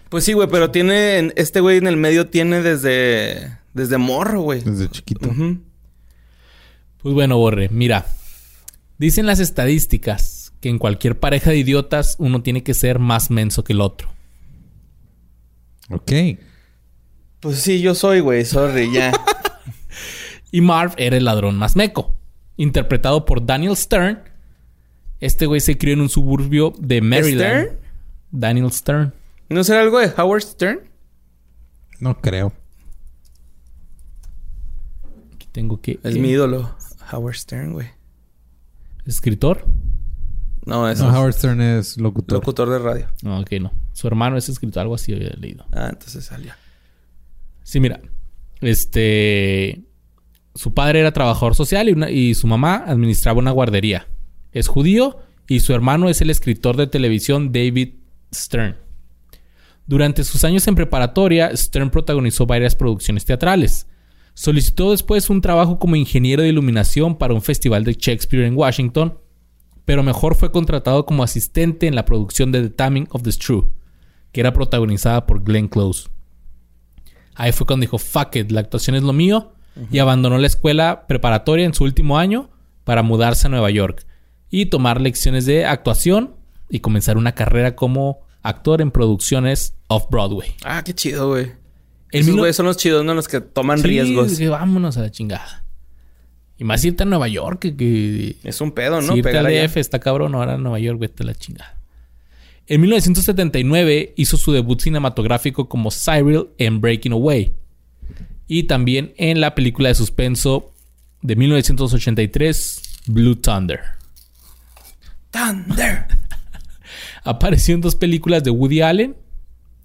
Pues sí, güey, pero tiene... en- Este güey en el medio tiene desde... Desde morro, güey. Desde chiquito. Pues bueno, Borre, mira. Dicen las estadísticas que en cualquier pareja de idiotas uno tiene que ser más menso que el otro. Ok. Pues sí, yo soy, güey. Sorry, ya. Y Marv era el ladrón más meco, interpretado por Daniel Stern. Este güey se crió en un suburbio de Maryland. ¿Stern? Daniel Stern. ¿No será algo de Howard Stern? No creo. Aquí tengo que... Es eh, mi ídolo. Howard Stern, güey. ¿Escritor? No, es No, Howard Stern es locutor. locutor de radio. No, ok, no. Su hermano es escritor, algo así había leído. Ah, entonces salió. Sí, mira. Este. Su padre era trabajador social y, una- y su mamá administraba una guardería. Es judío y su hermano es el escritor de televisión David Stern. Durante sus años en preparatoria, Stern protagonizó varias producciones teatrales. Solicitó después un trabajo como ingeniero de iluminación para un festival de Shakespeare en Washington, pero mejor fue contratado como asistente en la producción de The Taming of the Shrew, que era protagonizada por Glenn Close. Ahí fue cuando dijo, fuck it, la actuación es lo mío. Y abandonó la escuela preparatoria en su último año para mudarse a Nueva York y tomar lecciones de actuación y comenzar una carrera como actor en producciones off-Broadway. Ah, qué chido, güey. Esos güeyes son los chidos, ¿no? Los que toman Sí, riesgos. dije, vámonos a la chingada. Y más irte a Nueva York que... que Es un pedo, ¿no? si irte al. DF está cabrón, ahora a Nueva York, vete a la chingada. En 1979 hizo su debut cinematográfico como Cyril en Breaking Away. Y también en la película de suspenso de 1983, Blue Thunder. Thunder. Apareció en dos películas de Woody Allen,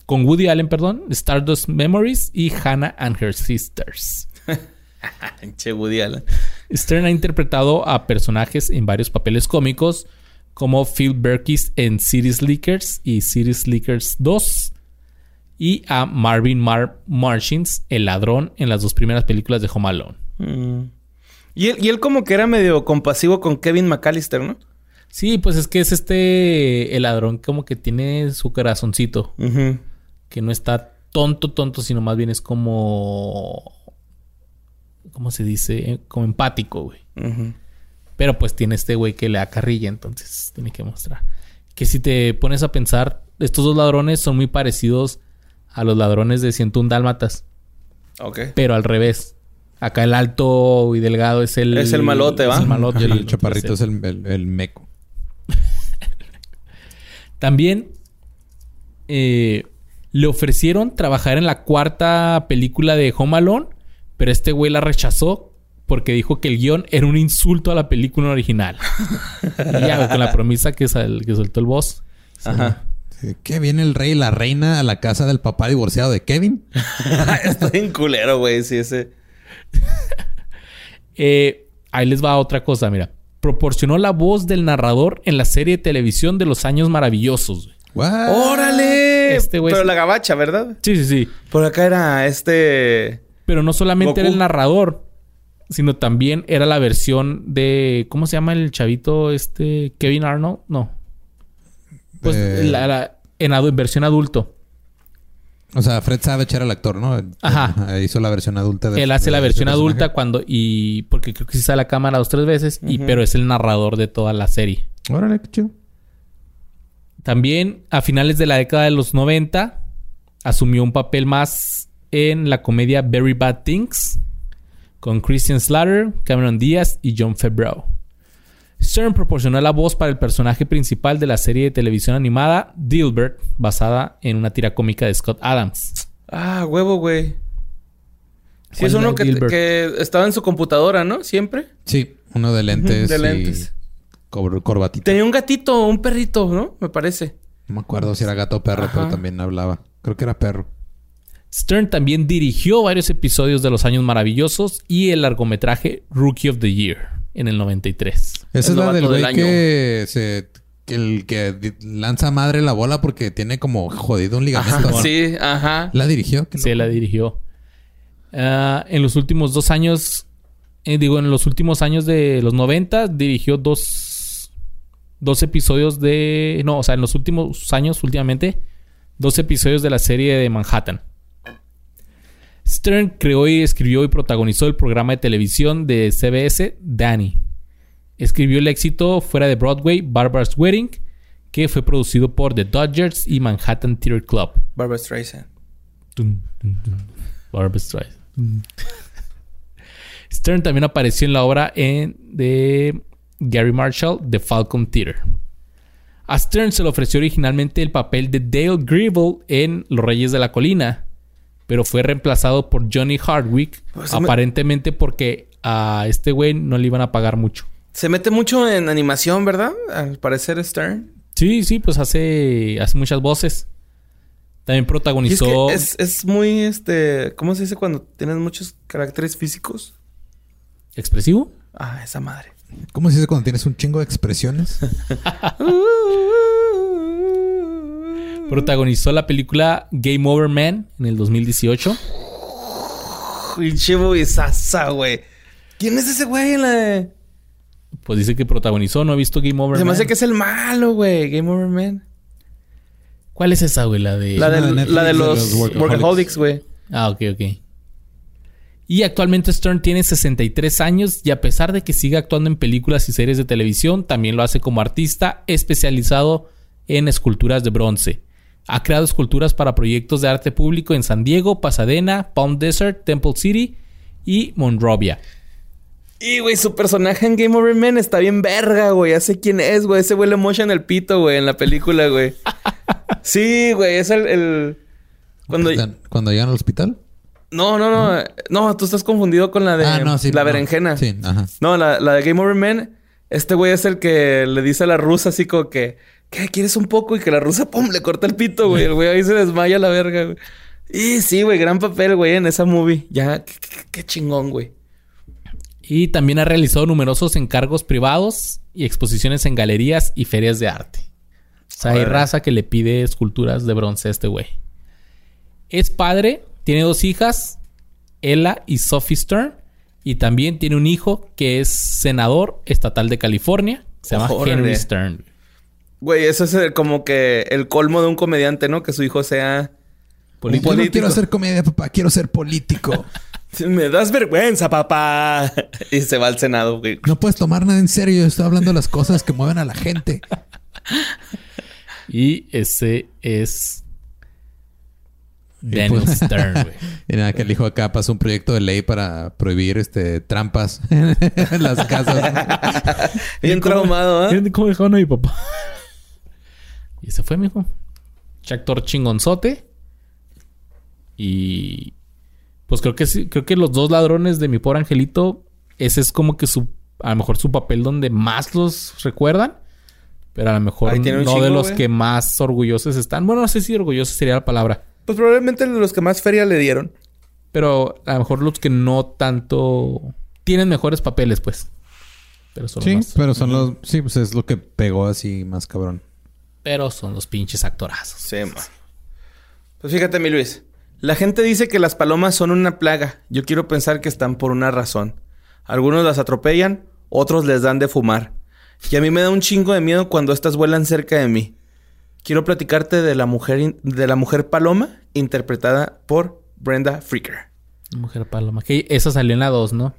con Woody Allen, perdón, Stardust Memories y Hannah and Her Sisters. Che, Woody Allen. Stern ha interpretado a personajes en varios papeles cómicos, como Phil Berkis en City Slickers y City Slickers 2, y a Marvin Mar Marchins, el ladrón, en las dos primeras películas de Home Alone. Mm. Y él, y él como que era medio compasivo con Kevin McAllister, ¿no? Sí, pues es que es este, el ladrón como que tiene su corazoncito, que no está tonto, tonto, sino más bien es como... ¿Cómo se dice? Como empático, güey. Pero pues tiene este güey que le da carrilla, entonces tiene que mostrar. Que si te pones a pensar, estos dos ladrones son muy parecidos a los ladrones de 101 Dálmatas, Ok. pero al revés. Acá el alto y delgado es el... Es el malote, ¿va? es el malote. El otro chaparrito es es el, el- el meco. También eh, le ofrecieron trabajar en la cuarta película de Home Alone, pero este güey la rechazó porque dijo que el guion era un insulto a la película original. y ya, con la promesa que, sal- que soltó el boss. Ajá. Sí, ¿Qué viene el rey y la reina a la casa del papá divorciado de Kevin? Estoy en culero, güey. Sí, ese. Eh, ahí les va otra cosa, mira. Proporcionó la voz del narrador en la serie de televisión de los años maravillosos. What? ¡Órale! Este güey Pero la gabacha, ¿verdad? Sí, sí, sí. Por acá era este... Pero no solamente Goku. era el narrador, sino también era la versión de. ¿Cómo se llama el chavito este? Kevin Arnold? No. Pues Eh. la- la- en, adu- en versión adulto. O sea, Fred Savage era el actor, ¿no? Ajá. Hizo la versión adulta de Él hace de la versión personaje. adulta cuando. y Porque creo que sí sale a la cámara dos tres veces. y, pero es el narrador de toda la serie. Órale, qué chido. También a finales de la década de los 90 asumió un papel más en la comedia Very Bad Things con Christian Slater, Cameron Diaz y John Favreau. Stern proporcionó la voz para el personaje principal de la serie de televisión animada Dilbert, basada en una tira cómica de Scott Adams. Ah, huevo, güey. Sí, ¿Cuál es uno que, estaba en su computadora, ¿no? Siempre. Sí, uno de lentes. de y lentes. cor- corbatita. Tenía un gatito, un perrito, ¿no? Me parece. No me acuerdo si era gato o perro, Ajá. pero también hablaba. Creo que era perro. Stern también dirigió varios episodios de Los Años Maravillosos y el largometraje Rookie of the Year en el 93. Esa es la del güey que se... El que lanza madre la bola porque tiene como jodido un ligamento. Sí, ajá. ¿La dirigió? ¿Qué Se loco? la dirigió. Ah, en los últimos dos años, eh, digo, en los últimos años de los 90, dirigió dos, dos episodios de... No, o sea, en los últimos años, últimamente, dos episodios de la serie de Manhattan. Stern creó y escribió y protagonizó el programa de televisión de CBS, Danny. Escribió el éxito fuera de Broadway, Barbara's Wedding, que fue producido por The Dodgers y Manhattan Theater Club. Barbara Streisand. Barbra Streisand. Stern también apareció en la obra en- de Gary Marshall, The Falcon Theater. A Stern se le ofreció originalmente el papel de Dale Gribble en Los Reyes de la Colina, pero fue reemplazado por Johnny Hardwick, Pues me- aparentemente porque a este güey no le iban a pagar mucho. Se mete mucho en animación, ¿verdad? Al parecer Stern. Sí, sí, pues hace, hace muchas voces. También Y es, que protagonizó. es, es muy, este... ¿Cómo se dice cuando tienes muchos caracteres físicos? ¿Expresivo? Ah, esa madre. ¿Cómo se dice cuando tienes un chingo de expresiones? Protagonizó la película Game Over Man en el 2018. Pinche Sasa, güey. ¿Quién es ese güey la. Pues dice que protagonizó, no he visto Game Over Se me Man. hace que es el malo, güey. Game Over Man. ¿Cuál es esa, güey? La de. La, Netflix la los, los Workaholics. Workaholics, güey. Ah, ok, ok. Y actualmente Stern tiene 63 años y a pesar de que sigue actuando en películas y series de televisión, también lo hace como artista especializado en esculturas de bronce. Ha creado esculturas para proyectos de arte público en San Diego, Pasadena, Palm Desert, Temple City y Monrovia. Y, güey, su personaje en Game Over Man está bien verga, güey. Ya sé quién es, güey. Ese güey le mocha en el pito, güey, en la película, güey. Sí, güey. Es el... el- Cuando... Cuando llegan al hospital. No, no, no. No, tú estás confundido con la de... ah, no, sí. La no. berenjena. Sí, ajá. No, la, la de Game Over Man. Este güey es el que le dice a la rusa así como que... ¿Qué? ¿Quieres un poco? Y que la rusa, pum, le corta el pito, güey. El güey ahí se desmaya la verga, güey. Y sí, güey. Gran papel, güey, en esa movie. Ya, qué, qué- qué chingón, güey. Y también ha realizado numerosos encargos privados y exposiciones en galerías y ferias de arte. O sea, hay raza que le pide esculturas de bronce a este güey. Es padre, tiene dos hijas, Ella y Sophie Stern. Y también tiene un hijo que es senador estatal de California. Se llama. Henry Stern. Güey, eso es el- como que el colmo de un comediante, ¿no? Que su hijo sea... Político. Yo no quiero hacer comedia, papá. Quiero ser político. Me das vergüenza, papá. y se va al Senado, güey. No puedes tomar nada en serio. Yo estoy hablando de las cosas que mueven a la gente. Y ese es Daniel pues- Stern, güey. Y nada, que el hijo acá pasó un proyecto de ley para prohibir este trampas en las casas. Bien traumado, ¿eh? ¿Cómo dejaron a mi papá? Y ese fue, mijo. Actor chingonzote. Y pues creo que sí, creo que los dos ladrones de mi pobre angelito, ese es como que su, a lo mejor su papel donde más los recuerdan. Pero a lo mejor no de los que más orgullosos están. Bueno, no sé si orgullosos sería la palabra. Pues probablemente los que más feria le dieron. Pero a lo mejor los que no tanto tienen mejores papeles, pues. Pero son Sí, los más- pero son los... Sí, pues es lo que pegó así más cabrón. Pero son los pinches actorazos. Sí, ma. Pues fíjate, mi Luis. La gente dice que las palomas son una plaga. Yo quiero pensar que están por una razón. Algunos las atropellan, otros les dan de fumar. Y a mí me da un chingo de miedo cuando estas vuelan cerca de mí. Quiero platicarte de la mujer, de la mujer paloma, interpretada por Brenda Freaker. Mujer Paloma. Que esa salió en la 2, ¿no?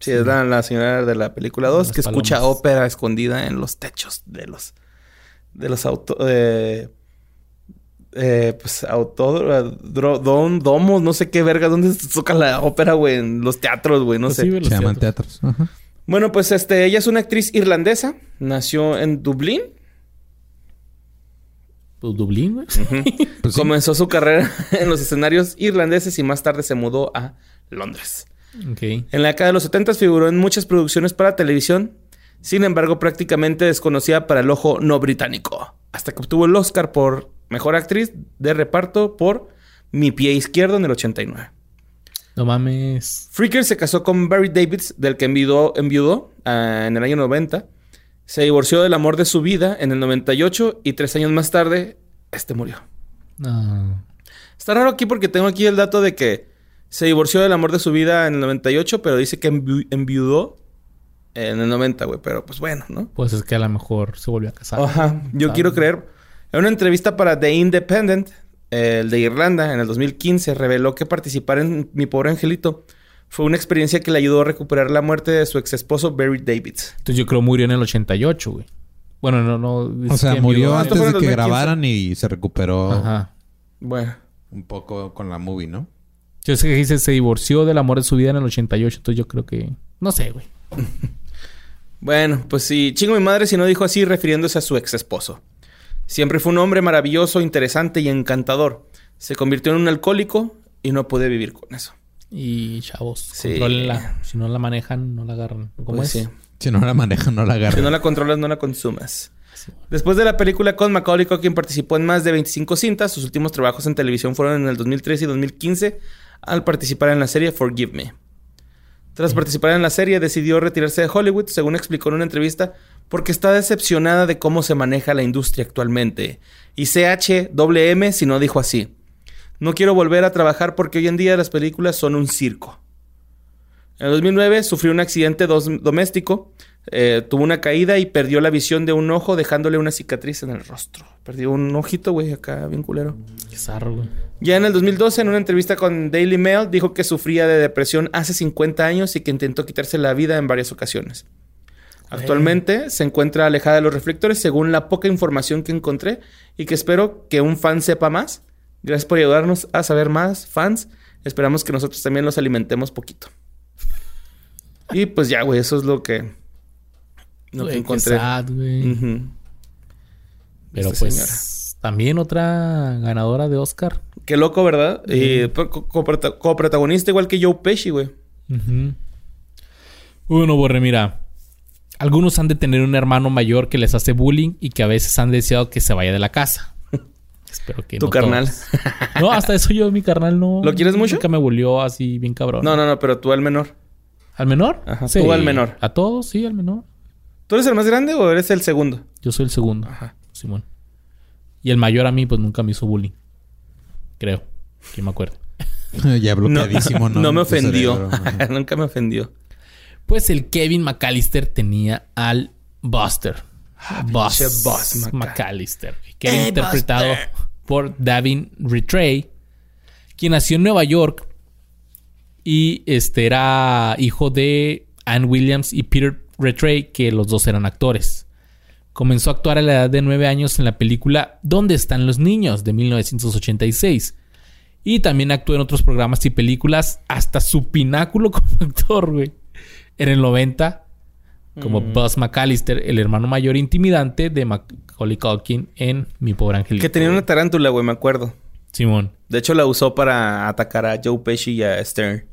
Sí, es la, la señora de la película 2 Las que escucha ópera escondida en los techos de los de los auto eh, eh, pues autódromos, domos, no sé qué verga, dónde se toca la ópera, güey, en los teatros, güey, no Pues sé. sí, güey, los Se llaman teatros. Ajá. Bueno, pues este, ella es una actriz irlandesa, nació en Dublín, Pues Dublín, güey. Pues sí. comenzó su carrera en los escenarios irlandeses y más tarde se mudó a Londres. En la década de los 70 figuró en muchas producciones para televisión, sin embargo prácticamente desconocida para el ojo no británico, hasta que obtuvo el Oscar por Mejor Actriz de Reparto por Mi Pie Izquierdo en el 89. No mames. Freaker se casó con Barry Davids, del que enviudó, enviudó ah, en el año 90. Se divorció del amor de su vida en el 98 y tres años más tarde, este murió. No. Está raro aquí porque tengo aquí el dato de que se divorció del amor de su vida en el 98, pero dice que envi- enviudó en el 90, güey. Pero pues bueno, ¿no? Pues es que a lo mejor se volvió a casar. Ajá. Yo quiero creer. En una entrevista para The Independent, el de Irlanda, en el 2015, reveló que participar en Mi Pobre Angelito fue una experiencia que le ayudó a recuperar la muerte de su ex esposo Barry Davids. Entonces yo creo murió en el 88, güey. Bueno, no, no. O sea, murió antes de que 2015. grabaran y se recuperó Ajá. Bueno. un poco con la movie, ¿no? Yo sé que dice se divorció del amor de su vida en el 88, entonces yo creo que... No sé, güey. Bueno, pues sí, chingo mi madre si no dijo así refiriéndose a su ex esposo. Siempre fue un hombre maravilloso, interesante y encantador. Se convirtió en un alcohólico y no pude vivir con eso. Y chavos, Sí. Si no la manejan, no la agarran. ¿Cómo Pues es? sí. Si no la manejan, no la Si agarran. no la controlas, no la consumas. Después de la película con Macaulay Culkin participó en más de 25 cintas. Sus últimos trabajos en televisión fueron en el 2013 y 2015 al participar en la serie Forgive Me. Tras participar en la serie, decidió retirarse de Hollywood, según explicó en una entrevista, porque está decepcionada de cómo se maneja la industria actualmente. Y CHWM si no dijo así. No quiero volver a trabajar porque hoy en día las películas son un circo. En el 2009 sufrió un accidente doméstico, eh, tuvo una caída y perdió la visión de un ojo dejándole una cicatriz en el rostro. Perdió un ojito, güey, acá bien culero. Qué zarro, güey. Ya en el 2012, en una entrevista con Daily Mail, dijo que sufría de depresión hace 50 años y que intentó quitarse la vida en varias ocasiones. Actualmente se encuentra alejada de los reflectores según la poca información que encontré y que espero que un fan sepa más. Gracias por ayudarnos a saber más, fans. Esperamos que nosotros también los alimentemos poquito. Y pues ya, güey, eso es lo que, lo que Güey, qué encontré. sad. Pero Esta pues señora. también otra ganadora de Oscar. Qué loco, ¿verdad? Y co- co- coprota- coprotagonista igual que Joe Pesci, güey. Bueno, Borre, mira. Algunos han de tener un hermano mayor que les hace bullying y que a veces han deseado que se vaya de la casa. Espero que Tu no carnal. todos. No, hasta eso yo, mi carnal, no. ¿Lo quieres mucho? Nunca me volvió así bien cabrón. No, no, no, pero tú al menor. ¿Al menor? Ajá, tú al menor. A todos, sí, al menor. ¿Tú eres el más grande o eres el segundo? Yo soy el segundo. Ajá. Simón. Y el mayor a mí, pues nunca me hizo bullying. Creo. Que me acuerdo. ya bloqueadísimo, ¿no? No me ofendió. cerebro. Nunca me ofendió. Pues el Kevin McAllister tenía al Buster. Boss, pinche Boss Maca- McAllister. Que era ¡Hey, interpretado Buster! por Davin Retray. Quien nació en Nueva York. Y este era hijo de Ann Williams y Peter Retray, que los dos eran actores. Comenzó a actuar a la edad de 9 años en la película ¿Dónde están los niños? de 1986. Y también actuó en otros programas y películas hasta su pináculo como actor, güey. En el 90, como Mm. Buzz McAllister, el hermano mayor intimidante de Macaulay Culkin en Mi Pobre Angelito. Que tenía una tarántula, güey, me acuerdo. Simón. De hecho, la usó para atacar a Joe Pesci y a Stern.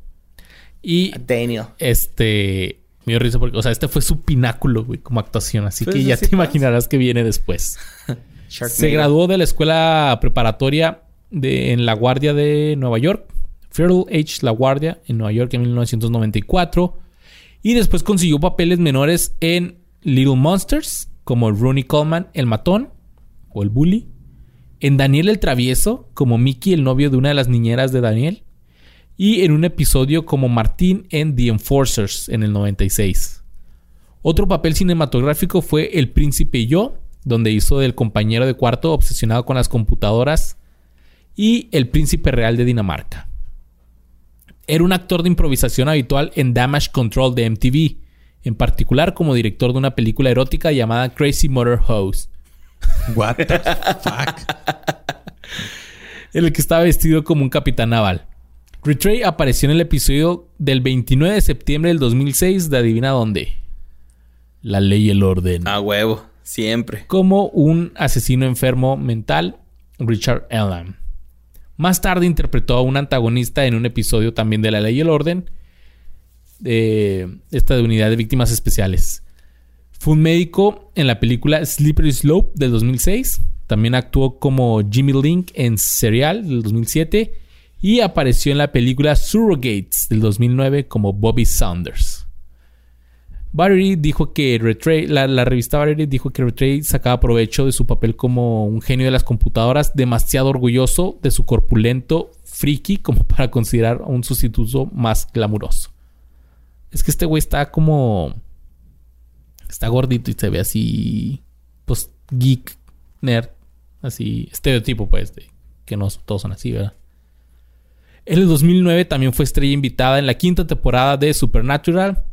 Y A Daniel. este... Me dio risa porque, o sea, este fue su pináculo, güey, como actuación. Así Pues que ya te pasa. imaginarás que viene después. Se graduó de la escuela preparatoria de, en La Guardia de Nueva York. Feral H. La Guardia en Nueva York en 1994. Y después consiguió papeles menores en Little Monsters, como Rooney Coleman, el matón o el bully. En Daniel el Travieso, como Mickey, el novio de una de las niñeras de Daniel. Y en un episodio como Martín en The Enforcers en el 96. Otro papel cinematográfico fue El Príncipe y yo, donde hizo del compañero de cuarto obsesionado con las computadoras, y El Príncipe Real de Dinamarca. Era un actor de improvisación habitual en Damage Control de MTV, en particular como director de una película erótica llamada Crazy Motor Hose, What the fuck? en el que estaba vestido como un capitán naval. Retray apareció en el episodio del 29 de septiembre del 2006 de Adivina dónde. La ley y el orden. A huevo. Siempre. como un asesino enfermo mental, Richard Allen. Más tarde interpretó a un antagonista en un episodio también de La Ley y el Orden, de esta de Unidad de Víctimas Especiales. Fue un médico en la película Slippery Slope del 2006. También actuó como Jimmy Link en Serial del 2007. Y apareció en la película Surrogates del 2009 como Bobby Saunders. Variety dijo que Retray, la, la revista Variety dijo que Retray sacaba provecho de su papel como un genio de las computadoras, demasiado orgulloso de su corpulento friki como para considerar un sustituto más glamuroso. Es que este güey está como. Está gordito y se ve así. Pues geek, nerd. Así, estereotipo, pues, de que no todos son así, ¿verdad? En el 2009 también fue estrella invitada en la quinta temporada de Supernatural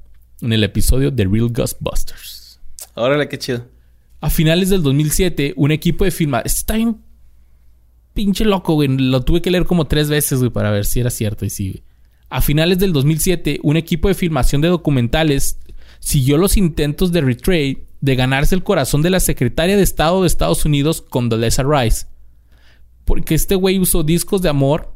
en el episodio The Real Ghostbusters. Órale, qué chido. A finales del 2007, un equipo de filma... Está bien pinche loco, güey. Lo tuve que leer como tres veces, güey, para ver si era cierto y sí, güey. A finales del 2007, un equipo de filmación de documentales siguió los intentos de Retrade de ganarse el corazón de la secretaria de Estado de Estados Unidos, Condoleezza Rice. Porque este güey usó discos de amor,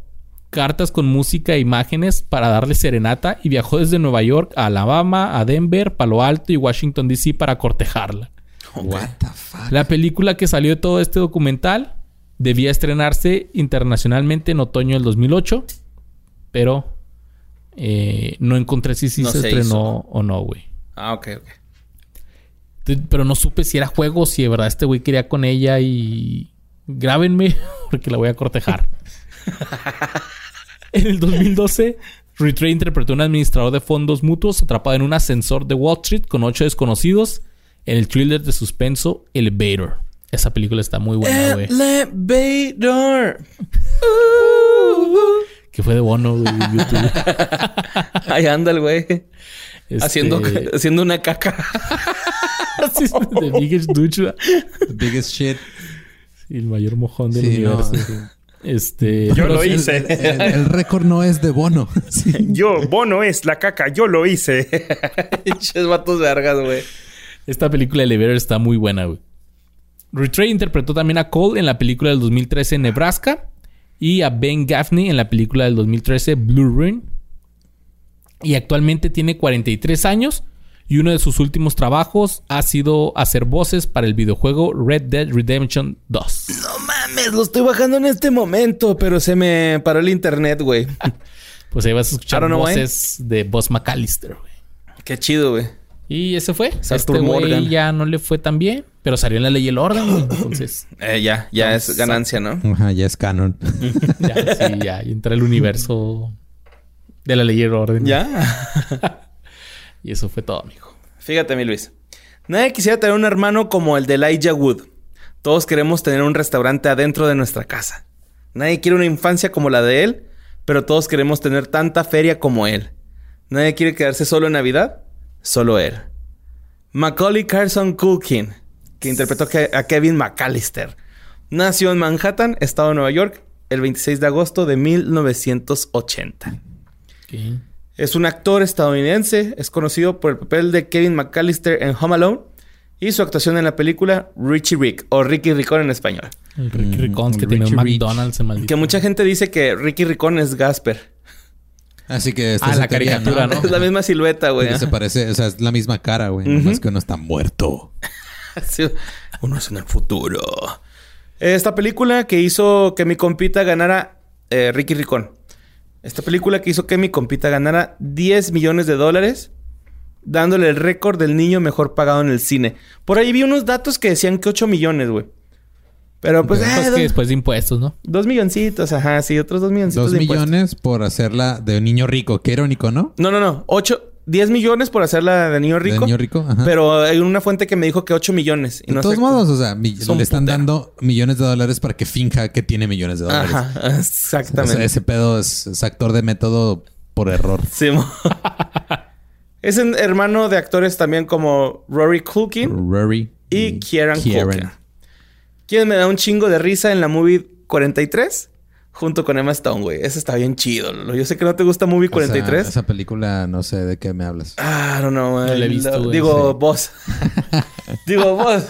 cartas con música e imágenes para darle serenata y viajó desde Nueva York a Alabama, a Denver, Palo Alto y Washington DC para cortejarla. What the fuck? La película que salió de todo este documental debía estrenarse internacionalmente en otoño del 2008, pero eh, no encontré si sí No se, se estrenó hizo. o no, güey. Ah, ok, ok. Pero no supe si era juego o si de verdad este güey quería con ella y... Grábenme porque la voy a cortejar. en el 2012, Ritray interpretó a un administrador de fondos mutuos atrapado en un ascensor de Wall Street con ocho desconocidos en el thriller de suspenso Elevator. Esa película está muy buena, güey. Elevator. Que fue de bono, güey, YouTube. Ahí anda el güey. Este, Haciendo, haciendo una caca. sí, The Biggest Douche. The biggest shit. Y el mayor mojón del Sí, no, universo. sí. Este... Yo lo hice. El, el récord no es de bono. Sí. Yo, Bono es la caca, yo lo hice. Pinches vatos vergas, güey. Esta película de Elevator está muy buena, güey. Ritray interpretó también a Cole en la película del 2013 Nebraska y a Ben Gaffney en la película del 2013 Blue Ruin. Y actualmente tiene 43 años y uno de sus últimos trabajos ha sido hacer voces para el videojuego Red Dead Redemption 2. No mames, lo estoy bajando en este momento, pero se me paró el internet, güey. Pues ahí vas a escuchar know voces de Boss McAllister, güey. Qué chido, güey. Y ese fue. Satur este güey ya no le fue tan bien, pero salió en la ley y el orden, güey. Entonces, Eh, ya, ya es ganancia, ¿no? Ajá, ya es canon. ya, sí, ya entra el universo de la ley y el orden. Ya. Y eso fue todo, amigo. Fíjate, mi Luis. Nadie quisiera tener un hermano como el de Elijah Wood. Todos queremos tener un restaurante adentro de nuestra casa. Nadie quiere una infancia como la de él, pero todos queremos tener tanta feria como él. Nadie quiere quedarse solo en Navidad, solo él. Macaulay Carson Culkin, que interpretó a Kevin McAllister, nació en Manhattan, estado de Nueva York, el 26 de agosto de 1980. Ok. Es un actor estadounidense, es conocido por el papel de Kevin McAllister en Home Alone y su actuación en la película Richie Rick o Ricky Ricón en español. El Ricky Mm, Ricón que tiene. McDonald's en maldito. Que mucha gente dice que Ricky Ricón es Gasper. Así que esta Ah, es la teoría, caricatura, ¿no? Es la misma silueta, güey. Se parece, o sea, es la misma cara, güey. Ujú. Nomás que uno está muerto. Sí, Uno es en el futuro. Esta película que hizo que mi compita ganara eh, Ricky Ricón. Esta película que hizo que mi compita ganara 10 millones de dólares, dándole el récord del niño mejor pagado en el cine. Por ahí vi unos datos que decían que 8 millones, güey. Pero pues, Pues eh, que después de impuestos, ¿no? dos milloncitos, ajá, sí, otros dos milloncitos Dos de impuestos. millones por hacerla de un niño rico. Qué irónico, ¿no? No, no, no. 8, 10 millones por hacerla de niño rico. De niño rico, ajá. Pero hay una fuente que me dijo que 8 millones. Y de no todos sé- modos, o sea, le están dando millones de dólares para que finja que tiene millones de dólares. Ajá, O exactamente. sea, ese pedo es, es actor de método por error. Sí, es un hermano de actores también como Rory Culkin Rory y Kieran, Kieran. Culkin. Quien me da un chingo de risa en la movie 43 junto con Emma Stone, güey. Ese está bien chido. Lolo. Yo sé que no te gusta movie O sea, 43. esa película, no sé de qué me hablas. Ah, no, no, No la he visto, güey. Digo, Sí. vos. Digo, vos.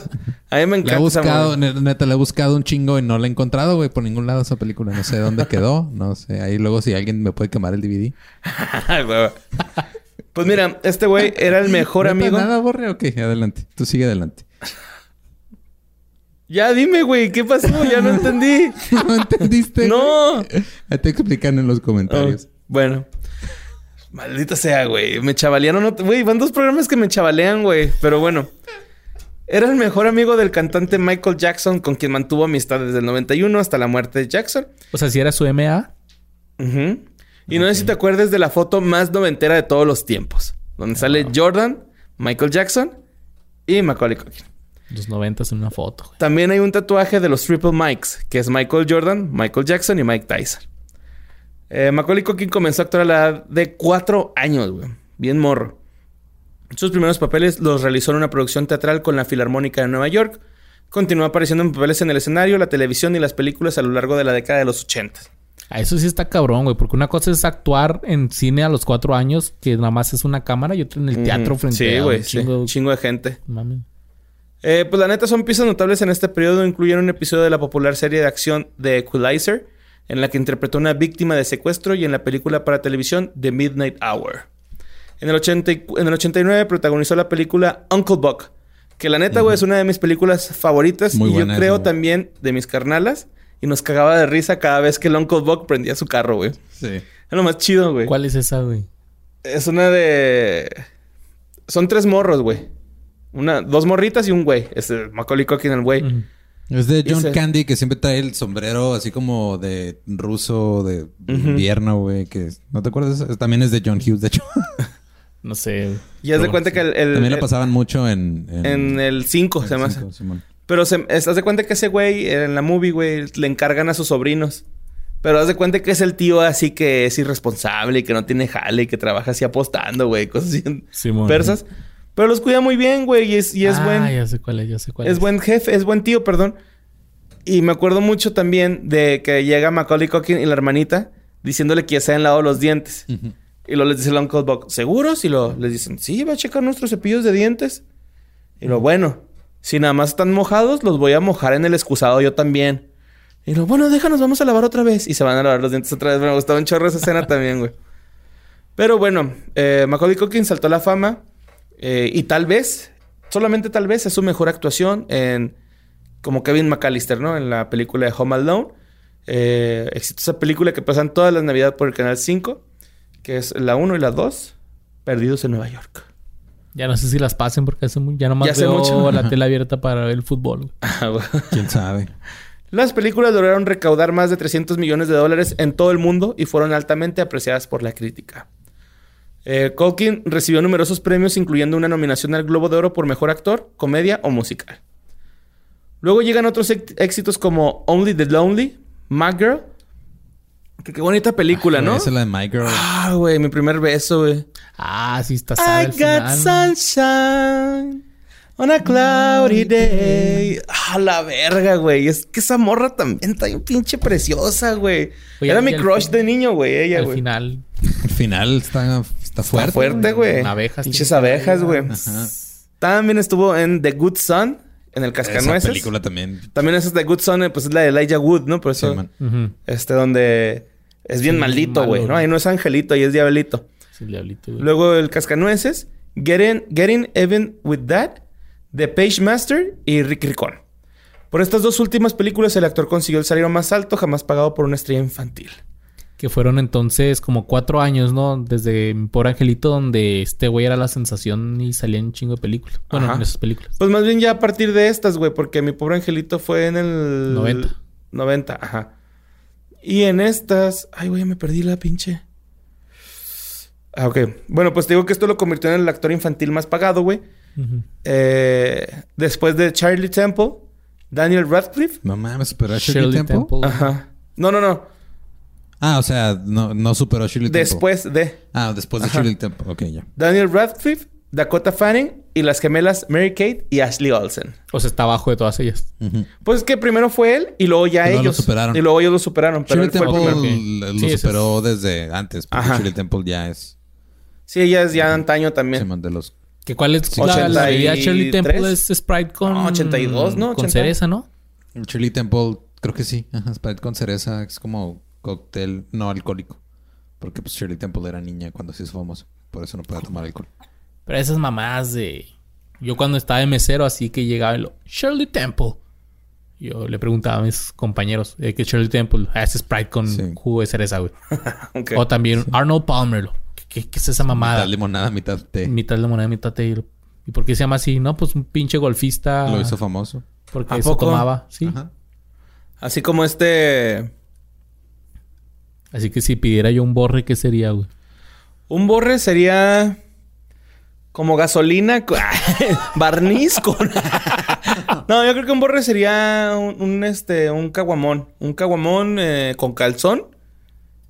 A mí me La he encanta esa buscado, movie. ne- neta, la he buscado un chingo y no la he encontrado, güey, por ningún lado esa película. No sé dónde quedó, no sé. Ahí luego si alguien me puede quemar el DVD. Ay, güey. pues mira, este güey era el mejor ¿Neta amigo. Nada, borre, ok, adelante. Tú sigue adelante. Ya dime, güey, ¿qué pasó? Ya no entendí. ¿No entendiste? no. Ya te explican en los comentarios. Oh, bueno. Maldita sea, güey. Me chavalearon. Güey, van dos programas que me chavalean, güey. Pero bueno. Era el mejor amigo del cantante Michael Jackson, con quien mantuvo amistad desde el 91 hasta la muerte de Jackson. O sea, si era su MA. Y no sé si te acuerdas de la foto más noventera de todos los tiempos. Donde sale Jordan, Michael Jackson y Macaulay Culkin. Los noventas en una foto, güey. También hay un tatuaje de los Triple Mikes, que es Michael Jordan, Michael Jackson y Mike Tyson. Eh, Macaulay Culkin comenzó a actuar a la edad de cuatro años, güey. Bien morro. Sus primeros papeles los realizó en una producción teatral con la Filarmónica de Nueva York. Continuó apareciendo en papeles en el escenario, la televisión y las películas a lo largo de la década de los 80. A eso sí está cabrón, güey. Porque una cosa es actuar en cine a los cuatro años, que nada más es una cámara, y otra en el teatro Ujú. frente sí, a güey, un sí. chingo. chingo de gente. Mami. Eh, pues la neta son piezas notables en este periodo. Incluyeron un episodio de la popular serie de acción The Equalizer, en la que interpretó una víctima de secuestro, y en la película para televisión The Midnight Hour. En el, 80 y- en el 89 protagonizó la película Uncle Buck, que la neta, güey, es una de mis películas favoritas. Muy y yo creo esa, también de mis carnalas. Y nos cagaba de risa cada vez que el Uncle Buck prendía su carro, güey. Sí. Es lo más chido, güey. ¿Cuál es esa, güey? Es una de. Son tres morros, güey. Una, dos morritas y un güey. Es el Macaulay Culkin, el güey. Es de John Candy que siempre trae el sombrero así como de ruso de invierno, güey. Que ¿no te acuerdas? También es de John Hughes, de hecho. No sé. Y haz de cuenta sí. que el. el- También la el- pasaban mucho en... en el 5 se en llama. cinco, Simón. Pero se, haz de cuenta que ese güey en la movie, güey, le encargan a sus sobrinos. Pero haz de cuenta que es el tío así que es irresponsable y que no tiene jale y que trabaja así apostando, güey. Cosas así en Simón. persas. Pero los cuida muy bien, güey. Y es, y es ah, buen. ya sé cuál es, ya sé cuál es. Es buen jefe, es buen tío, perdón. Y me acuerdo mucho también de que llega Macaulay Culkin y la hermanita diciéndole que ya se han lavado los dientes. Y luego les dice el Uncle Buck, ¿seguros? Y lo, les dicen, sí, va a checar nuestros cepillos de dientes. Y lo, bueno, si nada más están mojados, los voy a mojar en el excusado yo también. Y lo, bueno, déjanos, vamos a lavar otra vez. Y se van a lavar los dientes otra vez. Me gustaba un chorro esa escena también, güey. Pero bueno, eh, Macaulay Culkin saltó a la fama. Eh, y tal vez, solamente tal vez, es su mejor actuación en... Como Kevin McAllister, ¿no? En la película de Home Alone. Eh, exitosa película que pasan todas las navidades por el Canal 5. Que es la 1 y la 2. Perdidos en Nueva York. Ya no sé si las pasen porque hace muy... ya nomás Ya hace veo mucho. la tela abierta para ver el fútbol. güey. ¿Quién sabe? Las películas lograron recaudar más de 300 millones de dólares en todo el mundo y fueron altamente apreciadas por la crítica. Eh, Culkin recibió numerosos premios, incluyendo una nominación al Globo de Oro por Mejor Actor, Comedia o Musical. Luego llegan otros éxitos como Only the Lonely, My Girl. Que qué bonita película, ¿no? Esa es la de My Girl. Ah, güey, mi primer beso, güey. Ah, sí está I al got final. sunshine on a cloudy day. Ah, la verga, güey. Es que esa morra también está bien pinche preciosa, güey. Era mi al crush fin- de niño, güey. Ella, Al güey. final. Al final está, está Está fuerte. güey. Abejas Pinches abejas, güey. También estuvo en The Good Son, en el Esa Cascanueces. película también. También esa es The Good Son, eh, pues es la de Elijah Wood, ¿no? Por eso, Sí, man. Ujú. este, donde es bien Sí, maldito, güey. No, ahí no es angelito, ahí es diablito. Sí, diablito, güey. Luego el Cascanueces, Getting, Getting Even With That, The Page Master y Rick Ricón. Por estas dos últimas películas, el actor consiguió el salario más alto jamás pagado por una estrella infantil. Que fueron entonces como cuatro años, ¿no? Desde Mi Pobre Angelito, donde este güey era la sensación y salía un chingo de películas. Bueno, Ajá. en esas películas. Pues más bien ya a partir de estas, güey, porque mi pobre angelito fue en el 90. 90, ajá. Y en estas, ay, güey, me perdí la pinche. Ah, ok. Bueno, pues te digo que esto lo convirtió en el actor infantil más pagado, güey. Eh, después de Charlie Temple, Daniel Radcliffe. No mames, Shirley, Shirley Temple. Temple. Ajá. No, no, no. Ah, o sea, no, no superó a Shirley Temple. Después de Ah, después de Ajá. Shirley Temple. Ok, ya. Daniel Radcliffe, Dakota Fanning y las gemelas Mary Kate y Ashley Olsen. O sea, está abajo de todas ellas. Pues es que primero fue él y luego ya Y luego lo ellos. superaron. Y luego ellos lo superaron. Pero Shirley él fue el Temple lo Sí, superó desde antes. Porque Ajá. Shirley Temple ya es... Sí, ella es ya antaño también. se man- de los... ¿Que ¿Cuál es Sí, la, la 83. bebida Shirley Temple? Es Sprite con... No, 82, ¿no? Con 80. cereza, ¿no? Shirley Temple, creo que sí. Ajá, Sprite con cereza. Es como cóctel no alcohólico. Porque pues Shirley Temple era niña cuando se hizo famosa. Por eso no podía tomar alcohol. Pero esas mamás de... Yo cuando estaba de mesero, así que llegaba y lo... Shirley Temple. Yo le preguntaba a mis compañeros... eh, que Shirley Temple? Ah, es Sprite con Sí. jugo de cereza, güey. O también Arnold Palmer. lo, ¿Qué, es esa mamada? Mitad limonada, mitad té. Mitad limonada, mitad té. Y lo- ¿Y por qué se llama así? No, pues un pinche golfista. Lo hizo famoso. Porque ¿A eso poco? tomaba, sí. Ajá. Así como este. Así que si pidiera yo un borre, ¿qué sería, güey? Un borre sería. Como gasolina. barniz con. no, yo creo que un borre sería un, un, este, un caguamón. Un caguamón eh, con calzón.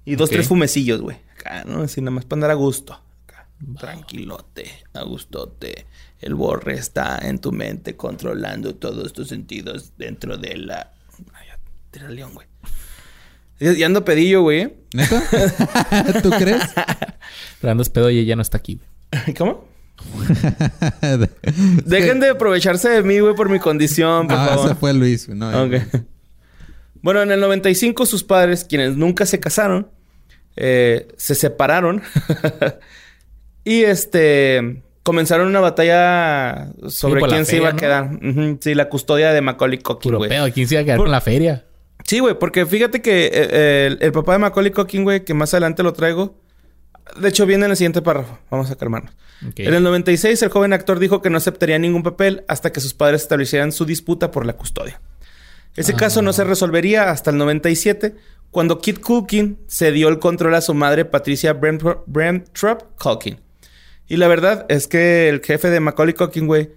Y dos, tres fumecillos, güey. Acá, ¿no? Así nada más para andar a gusto. Acá. Tranquilote, a gustote. El borre está en tu mente controlando todos tus sentidos dentro de la... Ay, tira el león, güey. Ya ya ando pedillo, güey. ¿Neta? ¿Tú crees? Pero andas pedo y ella no está aquí. güey. ¿Cómo? Dejen de aprovecharse de mí, güey, por mi condición, por ah, favor. ese fue Luis. No. Bueno, en el 95 sus padres, quienes nunca se casaron, eh, se separaron y este comenzaron una batalla sobre quién se feria, iba a ¿no? quedar. Sí, la custodia de Macaulay Culkin, Puro güey. pedo. ¿Quién se iba a quedar Por- con la feria? Sí, güey, porque fíjate que eh, eh, el, el papá de Macaulay Culkin, güey, que más adelante lo traigo, de hecho viene en el siguiente párrafo. Vamos a calmarnos. En el 96, el joven actor dijo que no aceptaría ningún papel hasta que sus padres establecieran su disputa por la custodia. Ese Ah. caso no se resolvería hasta el 97, cuando Kit Culkin cedió el control a su madre Patricia Brentrup Culkin. Y la verdad es que el jefe de Macaulay Culkin, güey,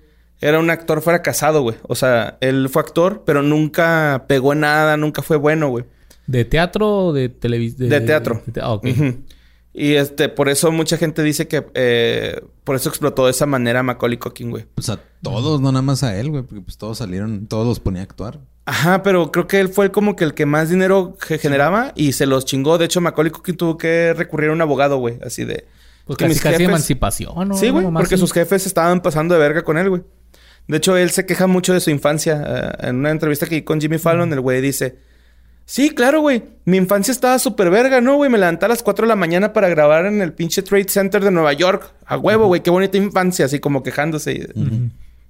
era un actor fracasado, güey. O sea, él fue actor, pero nunca pegó en nada, nunca fue bueno, güey. ¿De teatro o de televisión? De teatro. ah, ok. Y este, por eso mucha gente dice que eh, por eso explotó de esa manera Macaulay Culkin, güey. Pues a todos, no nada más a él, güey. Porque pues todos salieron, todos los ponía a actuar. Ajá, pero creo que él fue como que el que más dinero ge- generaba y se los chingó. De hecho, Macaulay Culkin tuvo que recurrir a un abogado, güey. Así de... Pues que casi, mis casi jefes- emancipación, ¿no? Sí, güey, porque sí. sus jefes estaban pasando de verga con él, güey. De hecho, él se queja mucho de su infancia. Eh, en una entrevista que con Jimmy Fallon, el güey dice... Sí, claro, güey. Mi infancia estaba súper verga, ¿no, güey? Me levanté a las 4 de la mañana para grabar en el pinche Trade Center de Nueva York. A huevo, güey. Qué bonita infancia. Así como quejándose.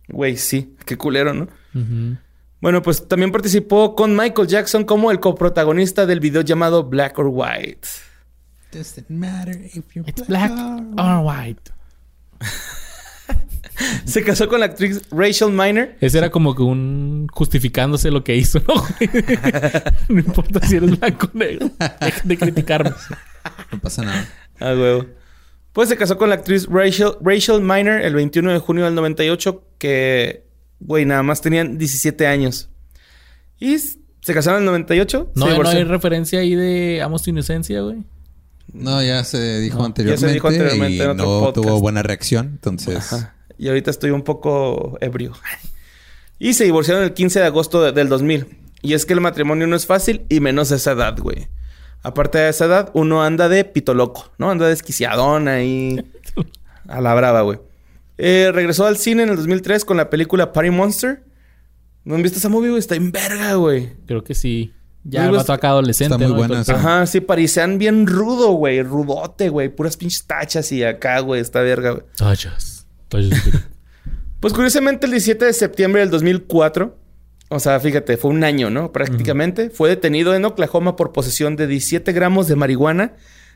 Güey, sí. Qué culero, ¿no? Bueno, pues también participó con Michael Jackson como el coprotagonista del video llamado Black or White. Doesn't matter if you're It's black or white. Se casó con la actriz Rachel Miner. Ese era como que un justificándose lo que hizo, ¿no? no importa si eres blanco o negro. Dejen de criticarme. No pasa nada. Ah, huevo. Pues se casó con la actriz Rachel, Rachel Miner el 21 de junio del 98, que, güey, nada más tenían 17 años. Y se casaron en el 98. No, no hay referencia ahí de Amos tu inocencia, güey. No, ya se dijo No, anteriormente, ya se dijo anteriormente y en otro no podcast. tuvo buena reacción. Entonces, Ajá. Y ahorita estoy un poco ebrio. Y se divorciaron el 15 de agosto de- del 2000. Y es que el matrimonio no es fácil y menos a esa edad, güey. Aparte de esa edad, uno anda de pito loco, ¿no? Anda desquiciadón ahí. A la brava, güey. Eh, regresó al cine en el 2003 con la película Party Monster. ¿No han visto esa movie, güey? Está en verga, güey. Creo que sí. Ya el vato acá adolescente. Está muy ¿no? buena. Ajá, sí, parecean bien rudo, güey. Rudote, güey. Puras pinches tachas y acá, güey. Está verga, güey. Tachas. Pues curiosamente el 17 de septiembre del 2004, o sea, fíjate, fue un año, ¿no? Prácticamente, fue detenido en Oklahoma por posesión de 17 gramos de marihuana,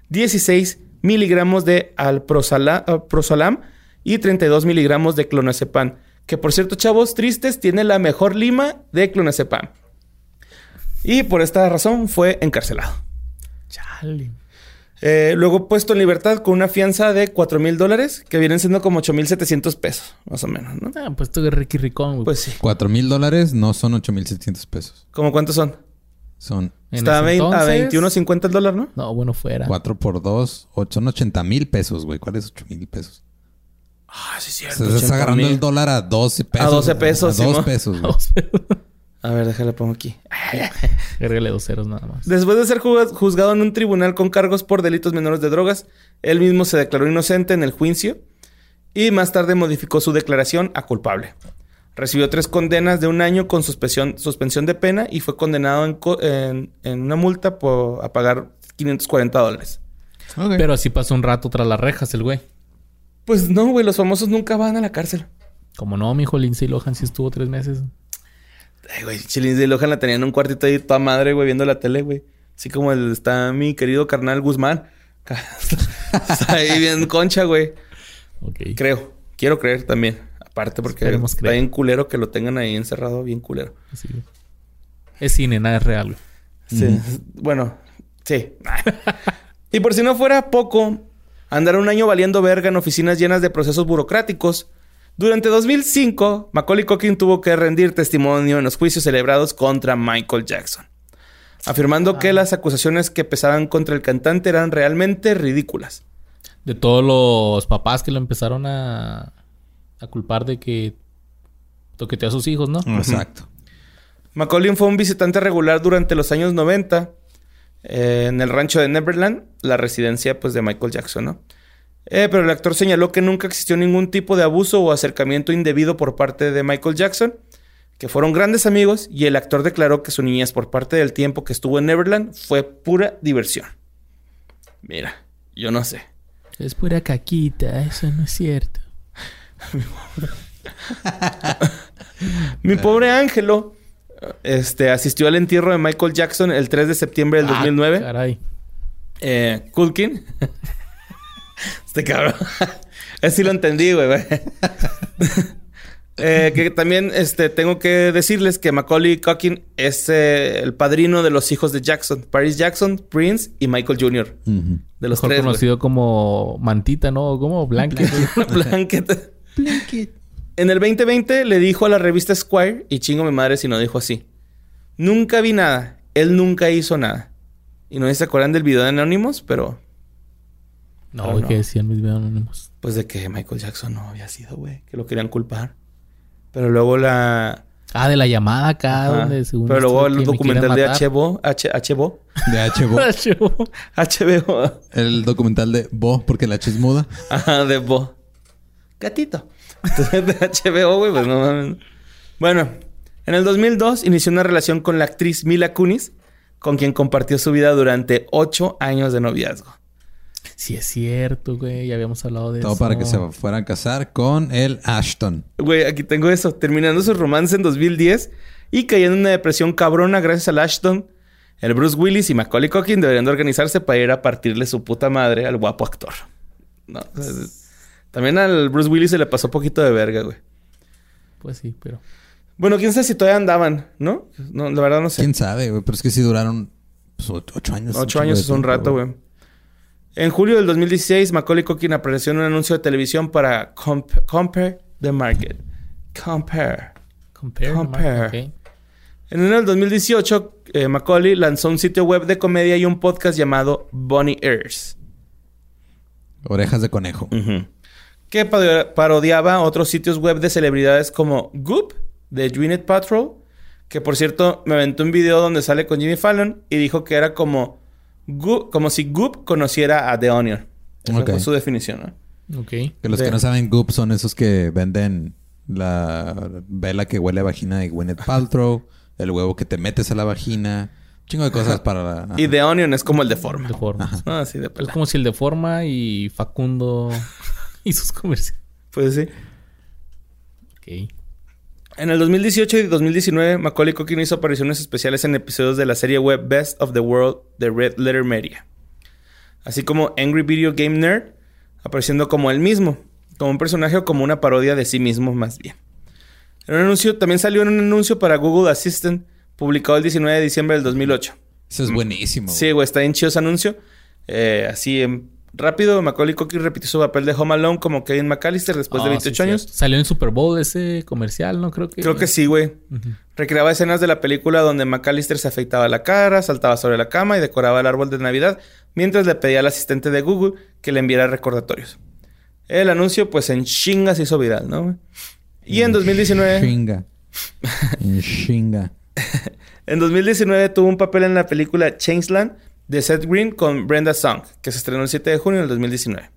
16 miligramos de alprozolam y 32 miligramos de clonazepam. Que por cierto, chavos tristes, tiene la mejor lima de clonazepam. Y por esta razón fue encarcelado. Chale. Eh, luego puesto en libertad con una fianza de 4 mil dólares, que vienen siendo como 8 mil 700 pesos, más o menos, ¿no? Ah, pues tú eres Ricky Ricón, güey. Pues sí. cuatro mil dólares no son ocho mil setecientos pesos. ¿Cómo cuántos son? Son Está a, ese 20 a entonces- 21.50 el dólar, ¿no? No, bueno, fuera. cuatro por dos, ocho, son ochenta mil pesos, güey. ¿Cuáles ocho mil pesos? Ah, sí, Se estás agarrando el dólar a 12 pesos. 12 pesos, A dos Simón. pesos, güey. A ver. Déjale pongo aquí. Agrégale dos ceros nada más. Después de ser juzga- juzgado en un tribunal con cargos por delitos menores de drogas, él mismo se declaró inocente en el juicio y más tarde modificó su declaración a culpable. Recibió tres condenas de un año con suspensión, suspensión de pena y fue condenado en, co- en- en una multa por, a pagar 540 dólares. Pero así pasó un rato tras las rejas el güey. Pues no, güey, los famosos nunca van a la cárcel. Como no, mi hijo Lindsay Lohan sí estuvo tres meses. Ay, güey, Chilins de Lohan la tenía en un cuartito ahí toda madre, güey, viendo la tele, güey. Así como el, está mi querido carnal Guzmán. está ahí bien concha, güey. Creo. Quiero creer también. Aparte porque Esperemos está creer. bien culero que lo tengan ahí encerrado, bien culero. Sí. Es cine, nada es real, güey. Sí. Bueno, sí. y por si no fuera poco, andar un año valiendo verga en oficinas llenas de procesos burocráticos. Durante 2005, Macaulay Culkin tuvo que rendir testimonio en los juicios celebrados contra Michael Jackson, afirmando que las acusaciones que pesaban contra el cantante eran realmente ridículas. De todos los papás que lo empezaron a... a culpar de que toqueteó a sus hijos, ¿no? Exacto. Macaulay fue un visitante regular durante los años 90 eh, en el rancho de Neverland, la residencia pues de Michael Jackson, ¿no? Eh, pero el actor señaló que nunca existió ningún tipo de abuso o acercamiento indebido por parte de Michael Jackson, que fueron grandes amigos y el actor declaró que su niñez por parte del tiempo que estuvo en Neverland fue pura diversión. Mira, yo no sé. Es pura caquita, eso no es cierto. Mi pobre Ángelo este, asistió al entierro de Michael Jackson el 3 de septiembre del Ah, 2009. caray. Eh, Culkin. Este cabrón. Ese sí lo entendí, güey. güey. Eh, que también este, tengo que decirles que Macaulay Culkin es eh, el padrino de los hijos de Jackson. Paris Jackson, Prince y Michael Jr. De los Mejor tres. conocido como Mantita, ¿no? Como Blanket. Blanket. En el 2020 le dijo a la revista Squire, y chingo mi madre si no dijo así. Nunca vi nada. Él nunca hizo nada. Y no sé si se acuerdan del video de Anonymous, pero no, Pero güey, no. que decían mis videos anónimos. pues de que Michael Jackson no había sido, güey. Que lo querían culpar. Pero luego la... Ah, de la llamada acá, Ajá. donde según Pero luego el me documental de. HBO, H, HBO, De HBO. HBO, El documental de Bo, porque la H es muda. ajá, de Bo. Gatito. Entonces, de HBO, güey, pues no mames. Bueno, en el 2002 inició una relación con la actriz Mila Kunis, con quien compartió su vida durante ocho años de noviazgo. Sí, es cierto, güey. Ya habíamos hablado de Todo eso. para que se fueran a casar con el Ashton. Güey, aquí tengo eso. Terminando su romance en 2010 y cayendo en una depresión cabrona gracias al Ashton. El Bruce Willis y Macaulay Culkin deberían de organizarse para ir a partirle su puta madre al guapo actor. No, o sea, también al Bruce Willis se le pasó poquito de verga, güey. Pues sí, pero... Bueno, quién sabe si todavía andaban, ¿no? No, la verdad no sé. ¿Quién sabe, güey? Pero es que sí duraron pues, ocho años. Ocho años es un tiempo, rato, güey. En julio del 2016, Macaulay Culkin apareció en un anuncio de televisión para Comp- Compare the Market. Compare. Compare. Compare. nomás, ok. En enero del 2018, eh, Macaulay lanzó un sitio web de comedia y un podcast llamado Bunny Ears, Orejas de conejo. que paro- parodiaba otros sitios web de celebridades como Goop, de Gwyneth Patrol, que por cierto me aventó un video donde sale con Jimmy Fallon y dijo que era como, Goop- como si Goop conociera a The Onion. Esa fue su definición, ¿no? Ok. Que los De- que no saben, Goop son esos que venden la vela que huele a vagina de Gwyneth Paltrow, el huevo que te metes a la vagina, chingo de cosas para la... Y The Onion es como el de forma. De forma. Ah, sí, de Es como si el de forma y Facundo y sus comerciales. Pues sí. Ok. En el 2018 y 2019, Macaulay Culkin hizo apariciones especiales en episodios de la serie web Best of the World de Red Letter Media. Así como Angry Video Game Nerd, apareciendo como él mismo, como un personaje o como una parodia de sí mismo más bien. En un anuncio, también salió en un anuncio para Google Assistant, publicado el 19 de diciembre del 2008. Eso es buenísimo. Sí, güey, está bien chido ese anuncio. Eh, así, em, rápido, Macaulay Culkin repitió su papel de Home Alone como Kevin McAllister después de Ah, 28 sí, años. cierto. Salió en Super Bowl ese comercial, ¿no? Creo que... Creo que sí, güey. Recreaba escenas de la película donde McAllister se afeitaba la cara, saltaba sobre la cama y decoraba el árbol de Navidad mientras le pedía al asistente de Google que le enviara recordatorios. El anuncio, pues en chinga se hizo viral, ¿no? güey? Y en 2019, Chinga. En chinga. en 2019 tuvo un papel en la película Changeland de Seth Green con Brenda Song, que se estrenó el 7 de junio del 2019.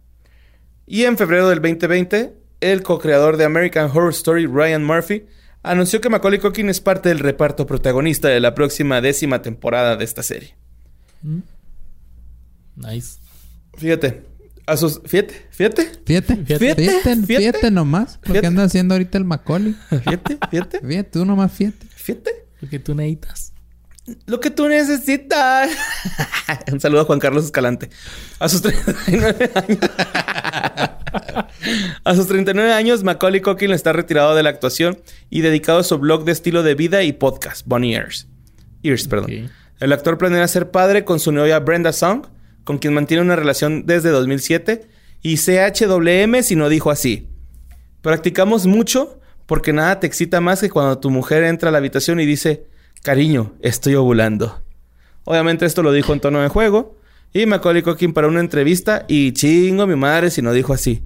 Y en febrero del 2020, el co-creador de American Horror Story, Ryan Murphy, anunció que Macaulay Culkin es parte del reparto protagonista de la próxima décima temporada de esta serie. Nice. Fíjate, a sus... Fíjate, fíjate, Fíjate, Fíjate, fíjate, fíjate, fíjate. nomás. Lo Fíjate. que anda haciendo ahorita el Macaulay. fíjate, fíjate, Fíjate, tú nomás fíjate. fíjate. Porque tú necesitas. Lo que tú necesitas. Un saludo a Juan Carlos Escalante. A sus 39 años. a sus 39 años, Macaulay Culkin está retirado de la actuación y dedicado a su blog de estilo de vida y podcast, Bonnie Ears. Ears, perdón. El actor planea ser padre con su novia Brenda Song, con quien mantiene una relación desde 2007, y CHWM si no dijo así. Practicamos mucho porque nada te excita más que cuando tu mujer entra a la habitación y dice, cariño, estoy ovulando. Obviamente esto lo dijo en tono de juego, y Macaulay Culkin para una entrevista y chingo mi madre si no dijo así.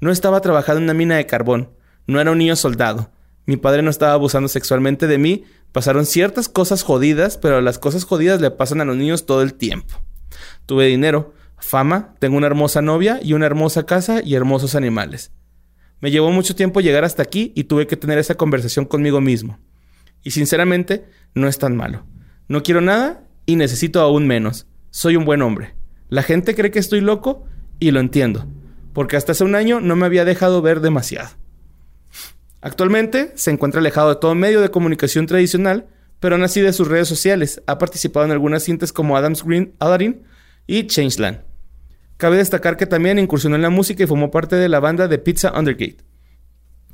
No estaba trabajando en una mina de carbón. No era un niño soldado. Mi padre no estaba abusando sexualmente de mí. Pasaron ciertas cosas jodidas, pero las cosas jodidas le pasan a los niños todo el tiempo. Tuve dinero, fama, tengo una hermosa novia y una hermosa casa y hermosos animales. Me llevó mucho tiempo llegar hasta aquí y tuve que tener esa conversación conmigo mismo. Y sinceramente, no es tan malo. No quiero nada y necesito aún menos. Soy un buen hombre. La gente cree que estoy loco y lo entiendo, porque hasta hace un año no me había dejado ver demasiado. Actualmente se encuentra alejado de todo medio de comunicación tradicional, pero aún así de sus redes sociales. Ha participado en algunas cintas como Adam's Green Aladdin y Changeland. Cabe destacar que también incursionó en la música y formó parte de la banda de Pizza Undergate.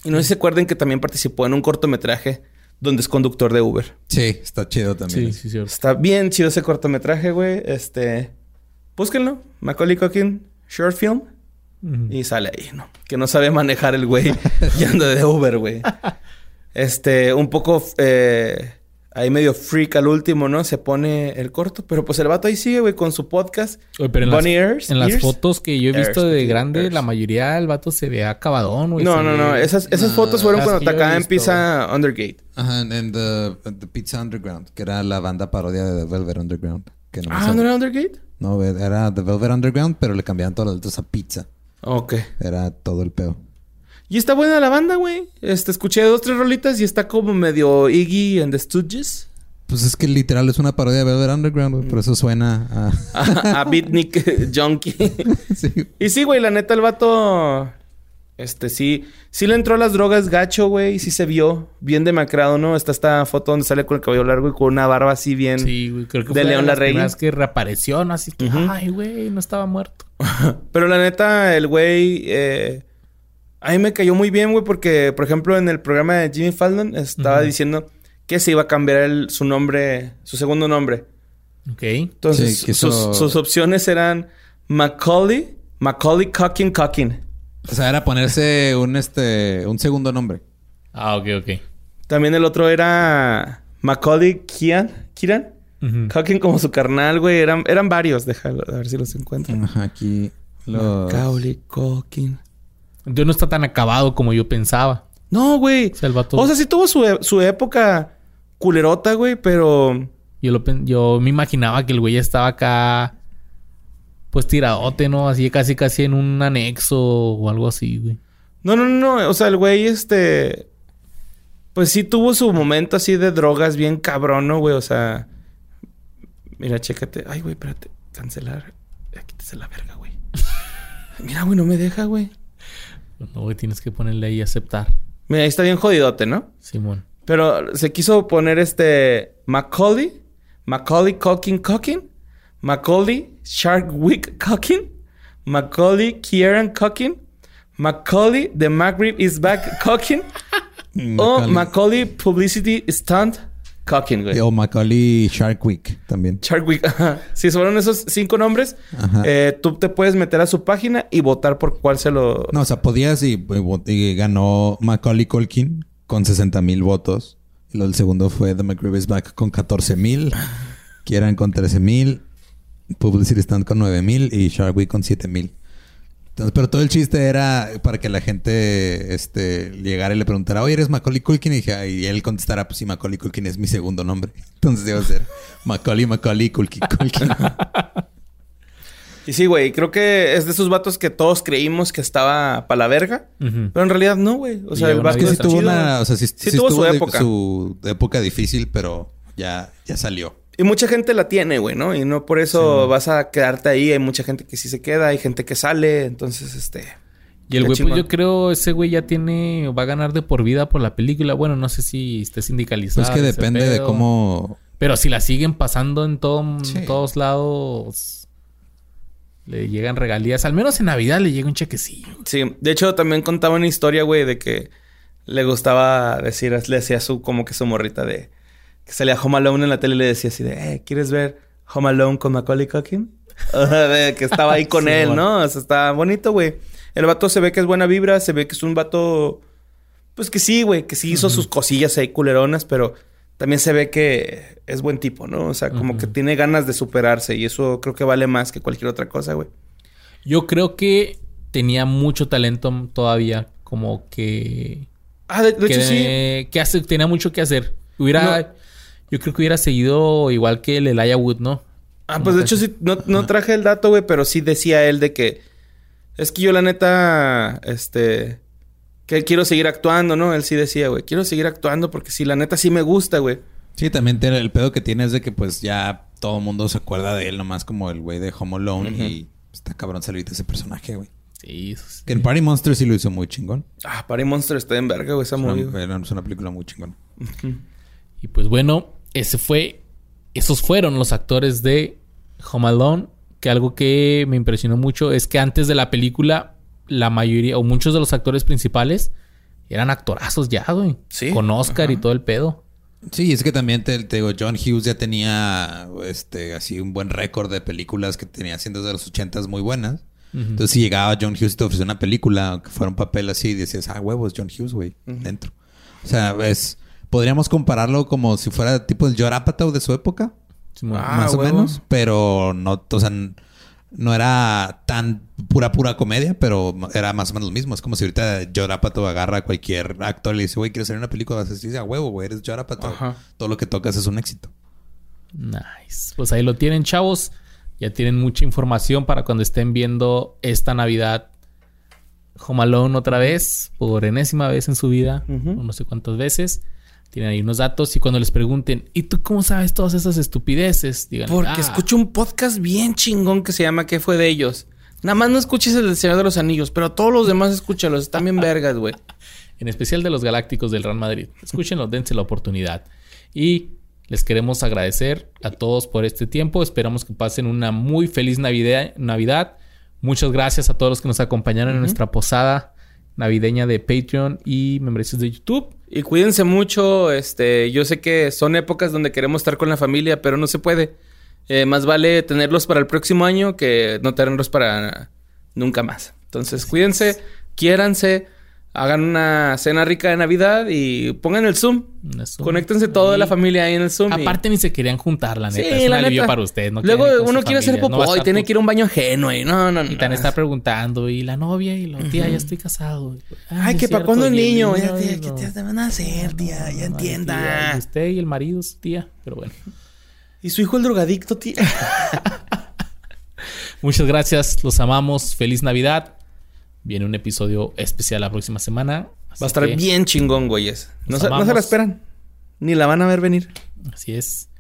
Y no sé si se acuerden que también participó en un cortometraje donde es conductor de Uber. Sí, está chido también. Sí, sí, cierto. Está bien chido ese cortometraje, güey. Este. Búsquenlo. Macaulay Culkin, short film. Y sale ahí, ¿no? Que no sabe manejar el güey y anda de Uber, güey. Este, un poco eh, ahí medio freak al último, ¿no? Se pone el corto, pero pues el vato ahí sigue, güey, con su podcast. Oye, pero en Bunny las, Ears, en las Ears. fotos que yo he visto Ears, de grande, Ears. la mayoría del vato se ve acabadón, güey. No, no, no. Esas, esas fotos fueron cuando atacaba en Pizza Undergate. Ajá, en the, the Pizza Underground, que era la banda parodia de The Velvet Underground. Que no, me Ah, ¿no era Undergate? No, era The Velvet Underground, pero le cambiaban todas las letras a pizza. Ok. Era todo el peo. Y está buena la banda, güey. Este, escuché dos, tres rolitas y está como medio Iggy and the Stooges. Pues es que literal es una parodia de Velvet Underground, güey. Por eso suena a... a, a Beatnik Junkie. sí. Y sí, güey, la neta, el vato. Este sí. Sí le entró a las drogas gacho, güey. Y sí se vio bien demacrado, ¿no? Está esta foto donde sale con el cabello largo y con una barba así bien. Sí, güey. Creo que De fue León Larregui. primeras que reapareció, ¿no? Así que, ay, güey, no estaba muerto. Pero la neta, el güey. eh, a mí me cayó muy bien, güey, porque, por ejemplo, en el programa de Jimmy Fallon estaba diciendo que se iba a cambiar el- su nombre, su segundo nombre. Ok. Entonces, Sí, sus, sus opciones eran Macaulay, Macaulay Cocking Cocking. O sea, era ponerse un, este... Un segundo nombre. Ah, ok, ok. También el otro era Macaulay Kian, Kiran. Ujú. Cocking como su carnal, güey. Eran, eran varios. Déjalo, a ver si los encuentro. Ajá, aquí... Los... Macaulay Cocking. Entonces no está tan acabado como yo pensaba. No, güey. O sea, el vato... O sea, sí tuvo su, e- su época culerota, güey, pero... Yo, lo yo me imaginaba que el güey ya estaba acá... Pues tiradote, ¿no? Así casi casi en un anexo o algo así, güey. No, no, no. O sea, el güey, este... Pues sí tuvo su momento así de drogas bien cabrón, ¿no, güey? O sea... Mira, chécate. Ay, güey, espérate. Cancelar. Ya Quítese la verga, güey. Mira, güey, no me deja, güey. No, güey, tienes que ponerle ahí aceptar. Mira, ahí está bien jodidote, ¿no? Simón. Pero se quiso poner este Macaulay, Macaulay Culkin Culkin, Macaulay Sharkwick Culkin, Macaulay Kieran Culkin, Macaulay The McRib is back Culkin o Macaulay. Macaulay Publicity Stunt Culkin, güey. O Macaulay Shark Week también. Sharkwick, ajá. Si fueron esos cinco nombres, Ajá. eh, tú te puedes meter a su página y votar por cuál se lo... No, o sea, podías y, y ganó Macaulay Culkin con 60 mil votos. Y lo del segundo fue The McGrew is Back con 14 mil. Kieran con 13 mil. Publicity Stand con 9 mil. Y Shark Week con 7 mil. Entonces, pero todo el chiste era para que la gente este, llegara y le preguntara, oye, ¿eres Macaulay Culkin? Y, dije, y él contestara, pues sí, Macaulay Culkin es mi segundo nombre. Entonces iba a ser Macaulay, Macaulay Culkin, Culkin. Y sí, güey, creo que es de esos vatos que todos creímos que estaba para la verga. Pero en realidad no, güey. O sea, Y el vato sí tuvo chido. una... O sea, sí, Sí sí tuvo su época. su época difícil, pero ya, ya salió. Y mucha gente la tiene, güey, ¿no? Y no por eso vas a quedarte ahí. Hay mucha gente que sí se queda, hay gente que sale. Entonces, este... Y el güey, pues yo creo ese güey ya tiene, va a ganar de por vida por la película. Bueno, no sé si esté sindicalizado. Pues que ese depende de cómo... Pero si la siguen pasando en todo- Sí. todos lados, le llegan regalías. Al menos en Navidad le llega un chequecillo. Sí, de hecho también contaba una historia, güey, de que le gustaba decir, le hacía su, como que su morrita de... Que salía Home Alone en la tele y le decía así de, eh, ¿quieres ver Home Alone con Macaulay Culkin? Que estaba ahí con Sí, él, bueno. ¿no? O sea, está bonito, güey. El vato se ve que es buena vibra, se ve que es un vato... Pues que sí, güey, que sí hizo sus cosillas ahí culeronas, pero también se ve que es buen tipo, ¿no? O sea, como que tiene ganas de superarse y eso creo que vale más que cualquier otra cosa, güey. Yo creo que tenía mucho talento todavía, como que Ah, de, de que, hecho sí. que hace, tenía mucho que hacer. Hubiera, yo creo que hubiera seguido igual que el Elijah Wood, ¿no? Ah, pues de hecho sí, no, no traje el dato, güey, pero sí decía él de que... Es que yo la neta, este... Que quiero seguir actuando, ¿no? Él sí decía, güey, quiero seguir actuando porque sí, la neta sí me gusta, güey. Sí, también tiene- el pedo que tiene es de que pues ya todo el mundo se acuerda de él nomás como el güey de Home Alone y está cabrón salir de ese personaje, güey. Sí, eso sí. Que en Party Monster sí lo hizo muy chingón. Ah, Party Monster está en verga, güey, esa Es una, movie. güey. era- es una película muy chingona. Y pues bueno, ese fue, esos fueron los actores de Home Alone. Que algo que me impresionó mucho es que antes de la película, la mayoría o muchos de los actores principales eran actorazos ya, güey. Sí, Con Oscar y todo el pedo. Sí, es que también te, te digo, John Hughes ya tenía este así un buen récord de películas que tenía haciendo desde los ochentas muy buenas. Entonces, si llegaba John Hughes y te ofrecía una película, aunque fuera un papel así, decías, ah, huevos, John Hughes, güey, dentro. O sea, es, podríamos compararlo como si fuera tipo el Apatow de su época. Ah, más o menos, pero no, o sea, no era tan pura, pura comedia, pero era más o menos lo mismo. Es como si ahorita Judd Apatow agarra a cualquier actor y le dice, güey, ¿quieres salir en una película? Vas a decir, a huevo, güey, eres. Ajá. Todo lo que tocas es un éxito. Nice. Pues ahí lo tienen, chavos. Ya tienen mucha información para cuando estén viendo esta Navidad Home Alone otra vez, por enésima vez en su vida, no sé cuántas veces. Tienen ahí unos datos y cuando les pregunten, ¿y tú cómo sabes todas esas estupideces? Digan, Porque "Ah, escucho un podcast bien chingón que se llama ¿Qué fue de ellos? Nada más no escuches el del Señor de los Anillos, pero todos los demás escúchalos. Están bien vergas, güey. en especial de los Galácticos del Real Madrid. Escúchenlo, dense la oportunidad. Y les queremos agradecer a todos por este tiempo. Esperamos que pasen una muy feliz Navidad. Navidad. Muchas gracias a todos los que nos acompañaron en nuestra posada navideña de Patreon y membresías de YouTube. Y cuídense mucho. Este, yo sé que son épocas donde queremos estar con la familia, pero no se puede. Eh, más vale tenerlos para el próximo año que no tenerlos para nunca más. Entonces, cuídense, quiéranse, hagan una cena rica de Navidad y pongan el Zoom. Eso. Conéctense toda la Y- familia ahí en el Zoom. y- Aparte ni se querían juntar, la Sí, neta. es un la alivio neta. para ustedes. No Luego uno quiere hacer familias. No popó y tiene que ir a un baño ajeno y no, no, no. Y tan está preguntando, ¿y la novia? Y la tía, ya estoy casado. Ay, es que para cuándo el niño. Ya, niño, tía, ¿qué no. te van a hacer, tía? Ya Ay, entienda. tía, y usted y el marido, su tía. Pero bueno. Y su hijo el drogadicto, tía. Muchas gracias. Los amamos. Feliz Navidad. Viene un episodio especial la próxima semana. Va a estar bien chingón, güeyes. No se, no se la esperan. Ni la van a ver venir. Así es.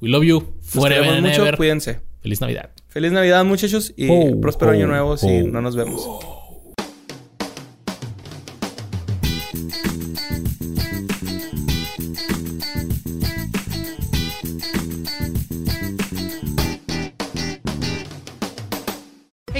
We love you. Queremos and mucho. Cuídense. Feliz Navidad. Feliz Navidad, muchachos. Y Ho, próspero año nuevo si ho. no nos vemos.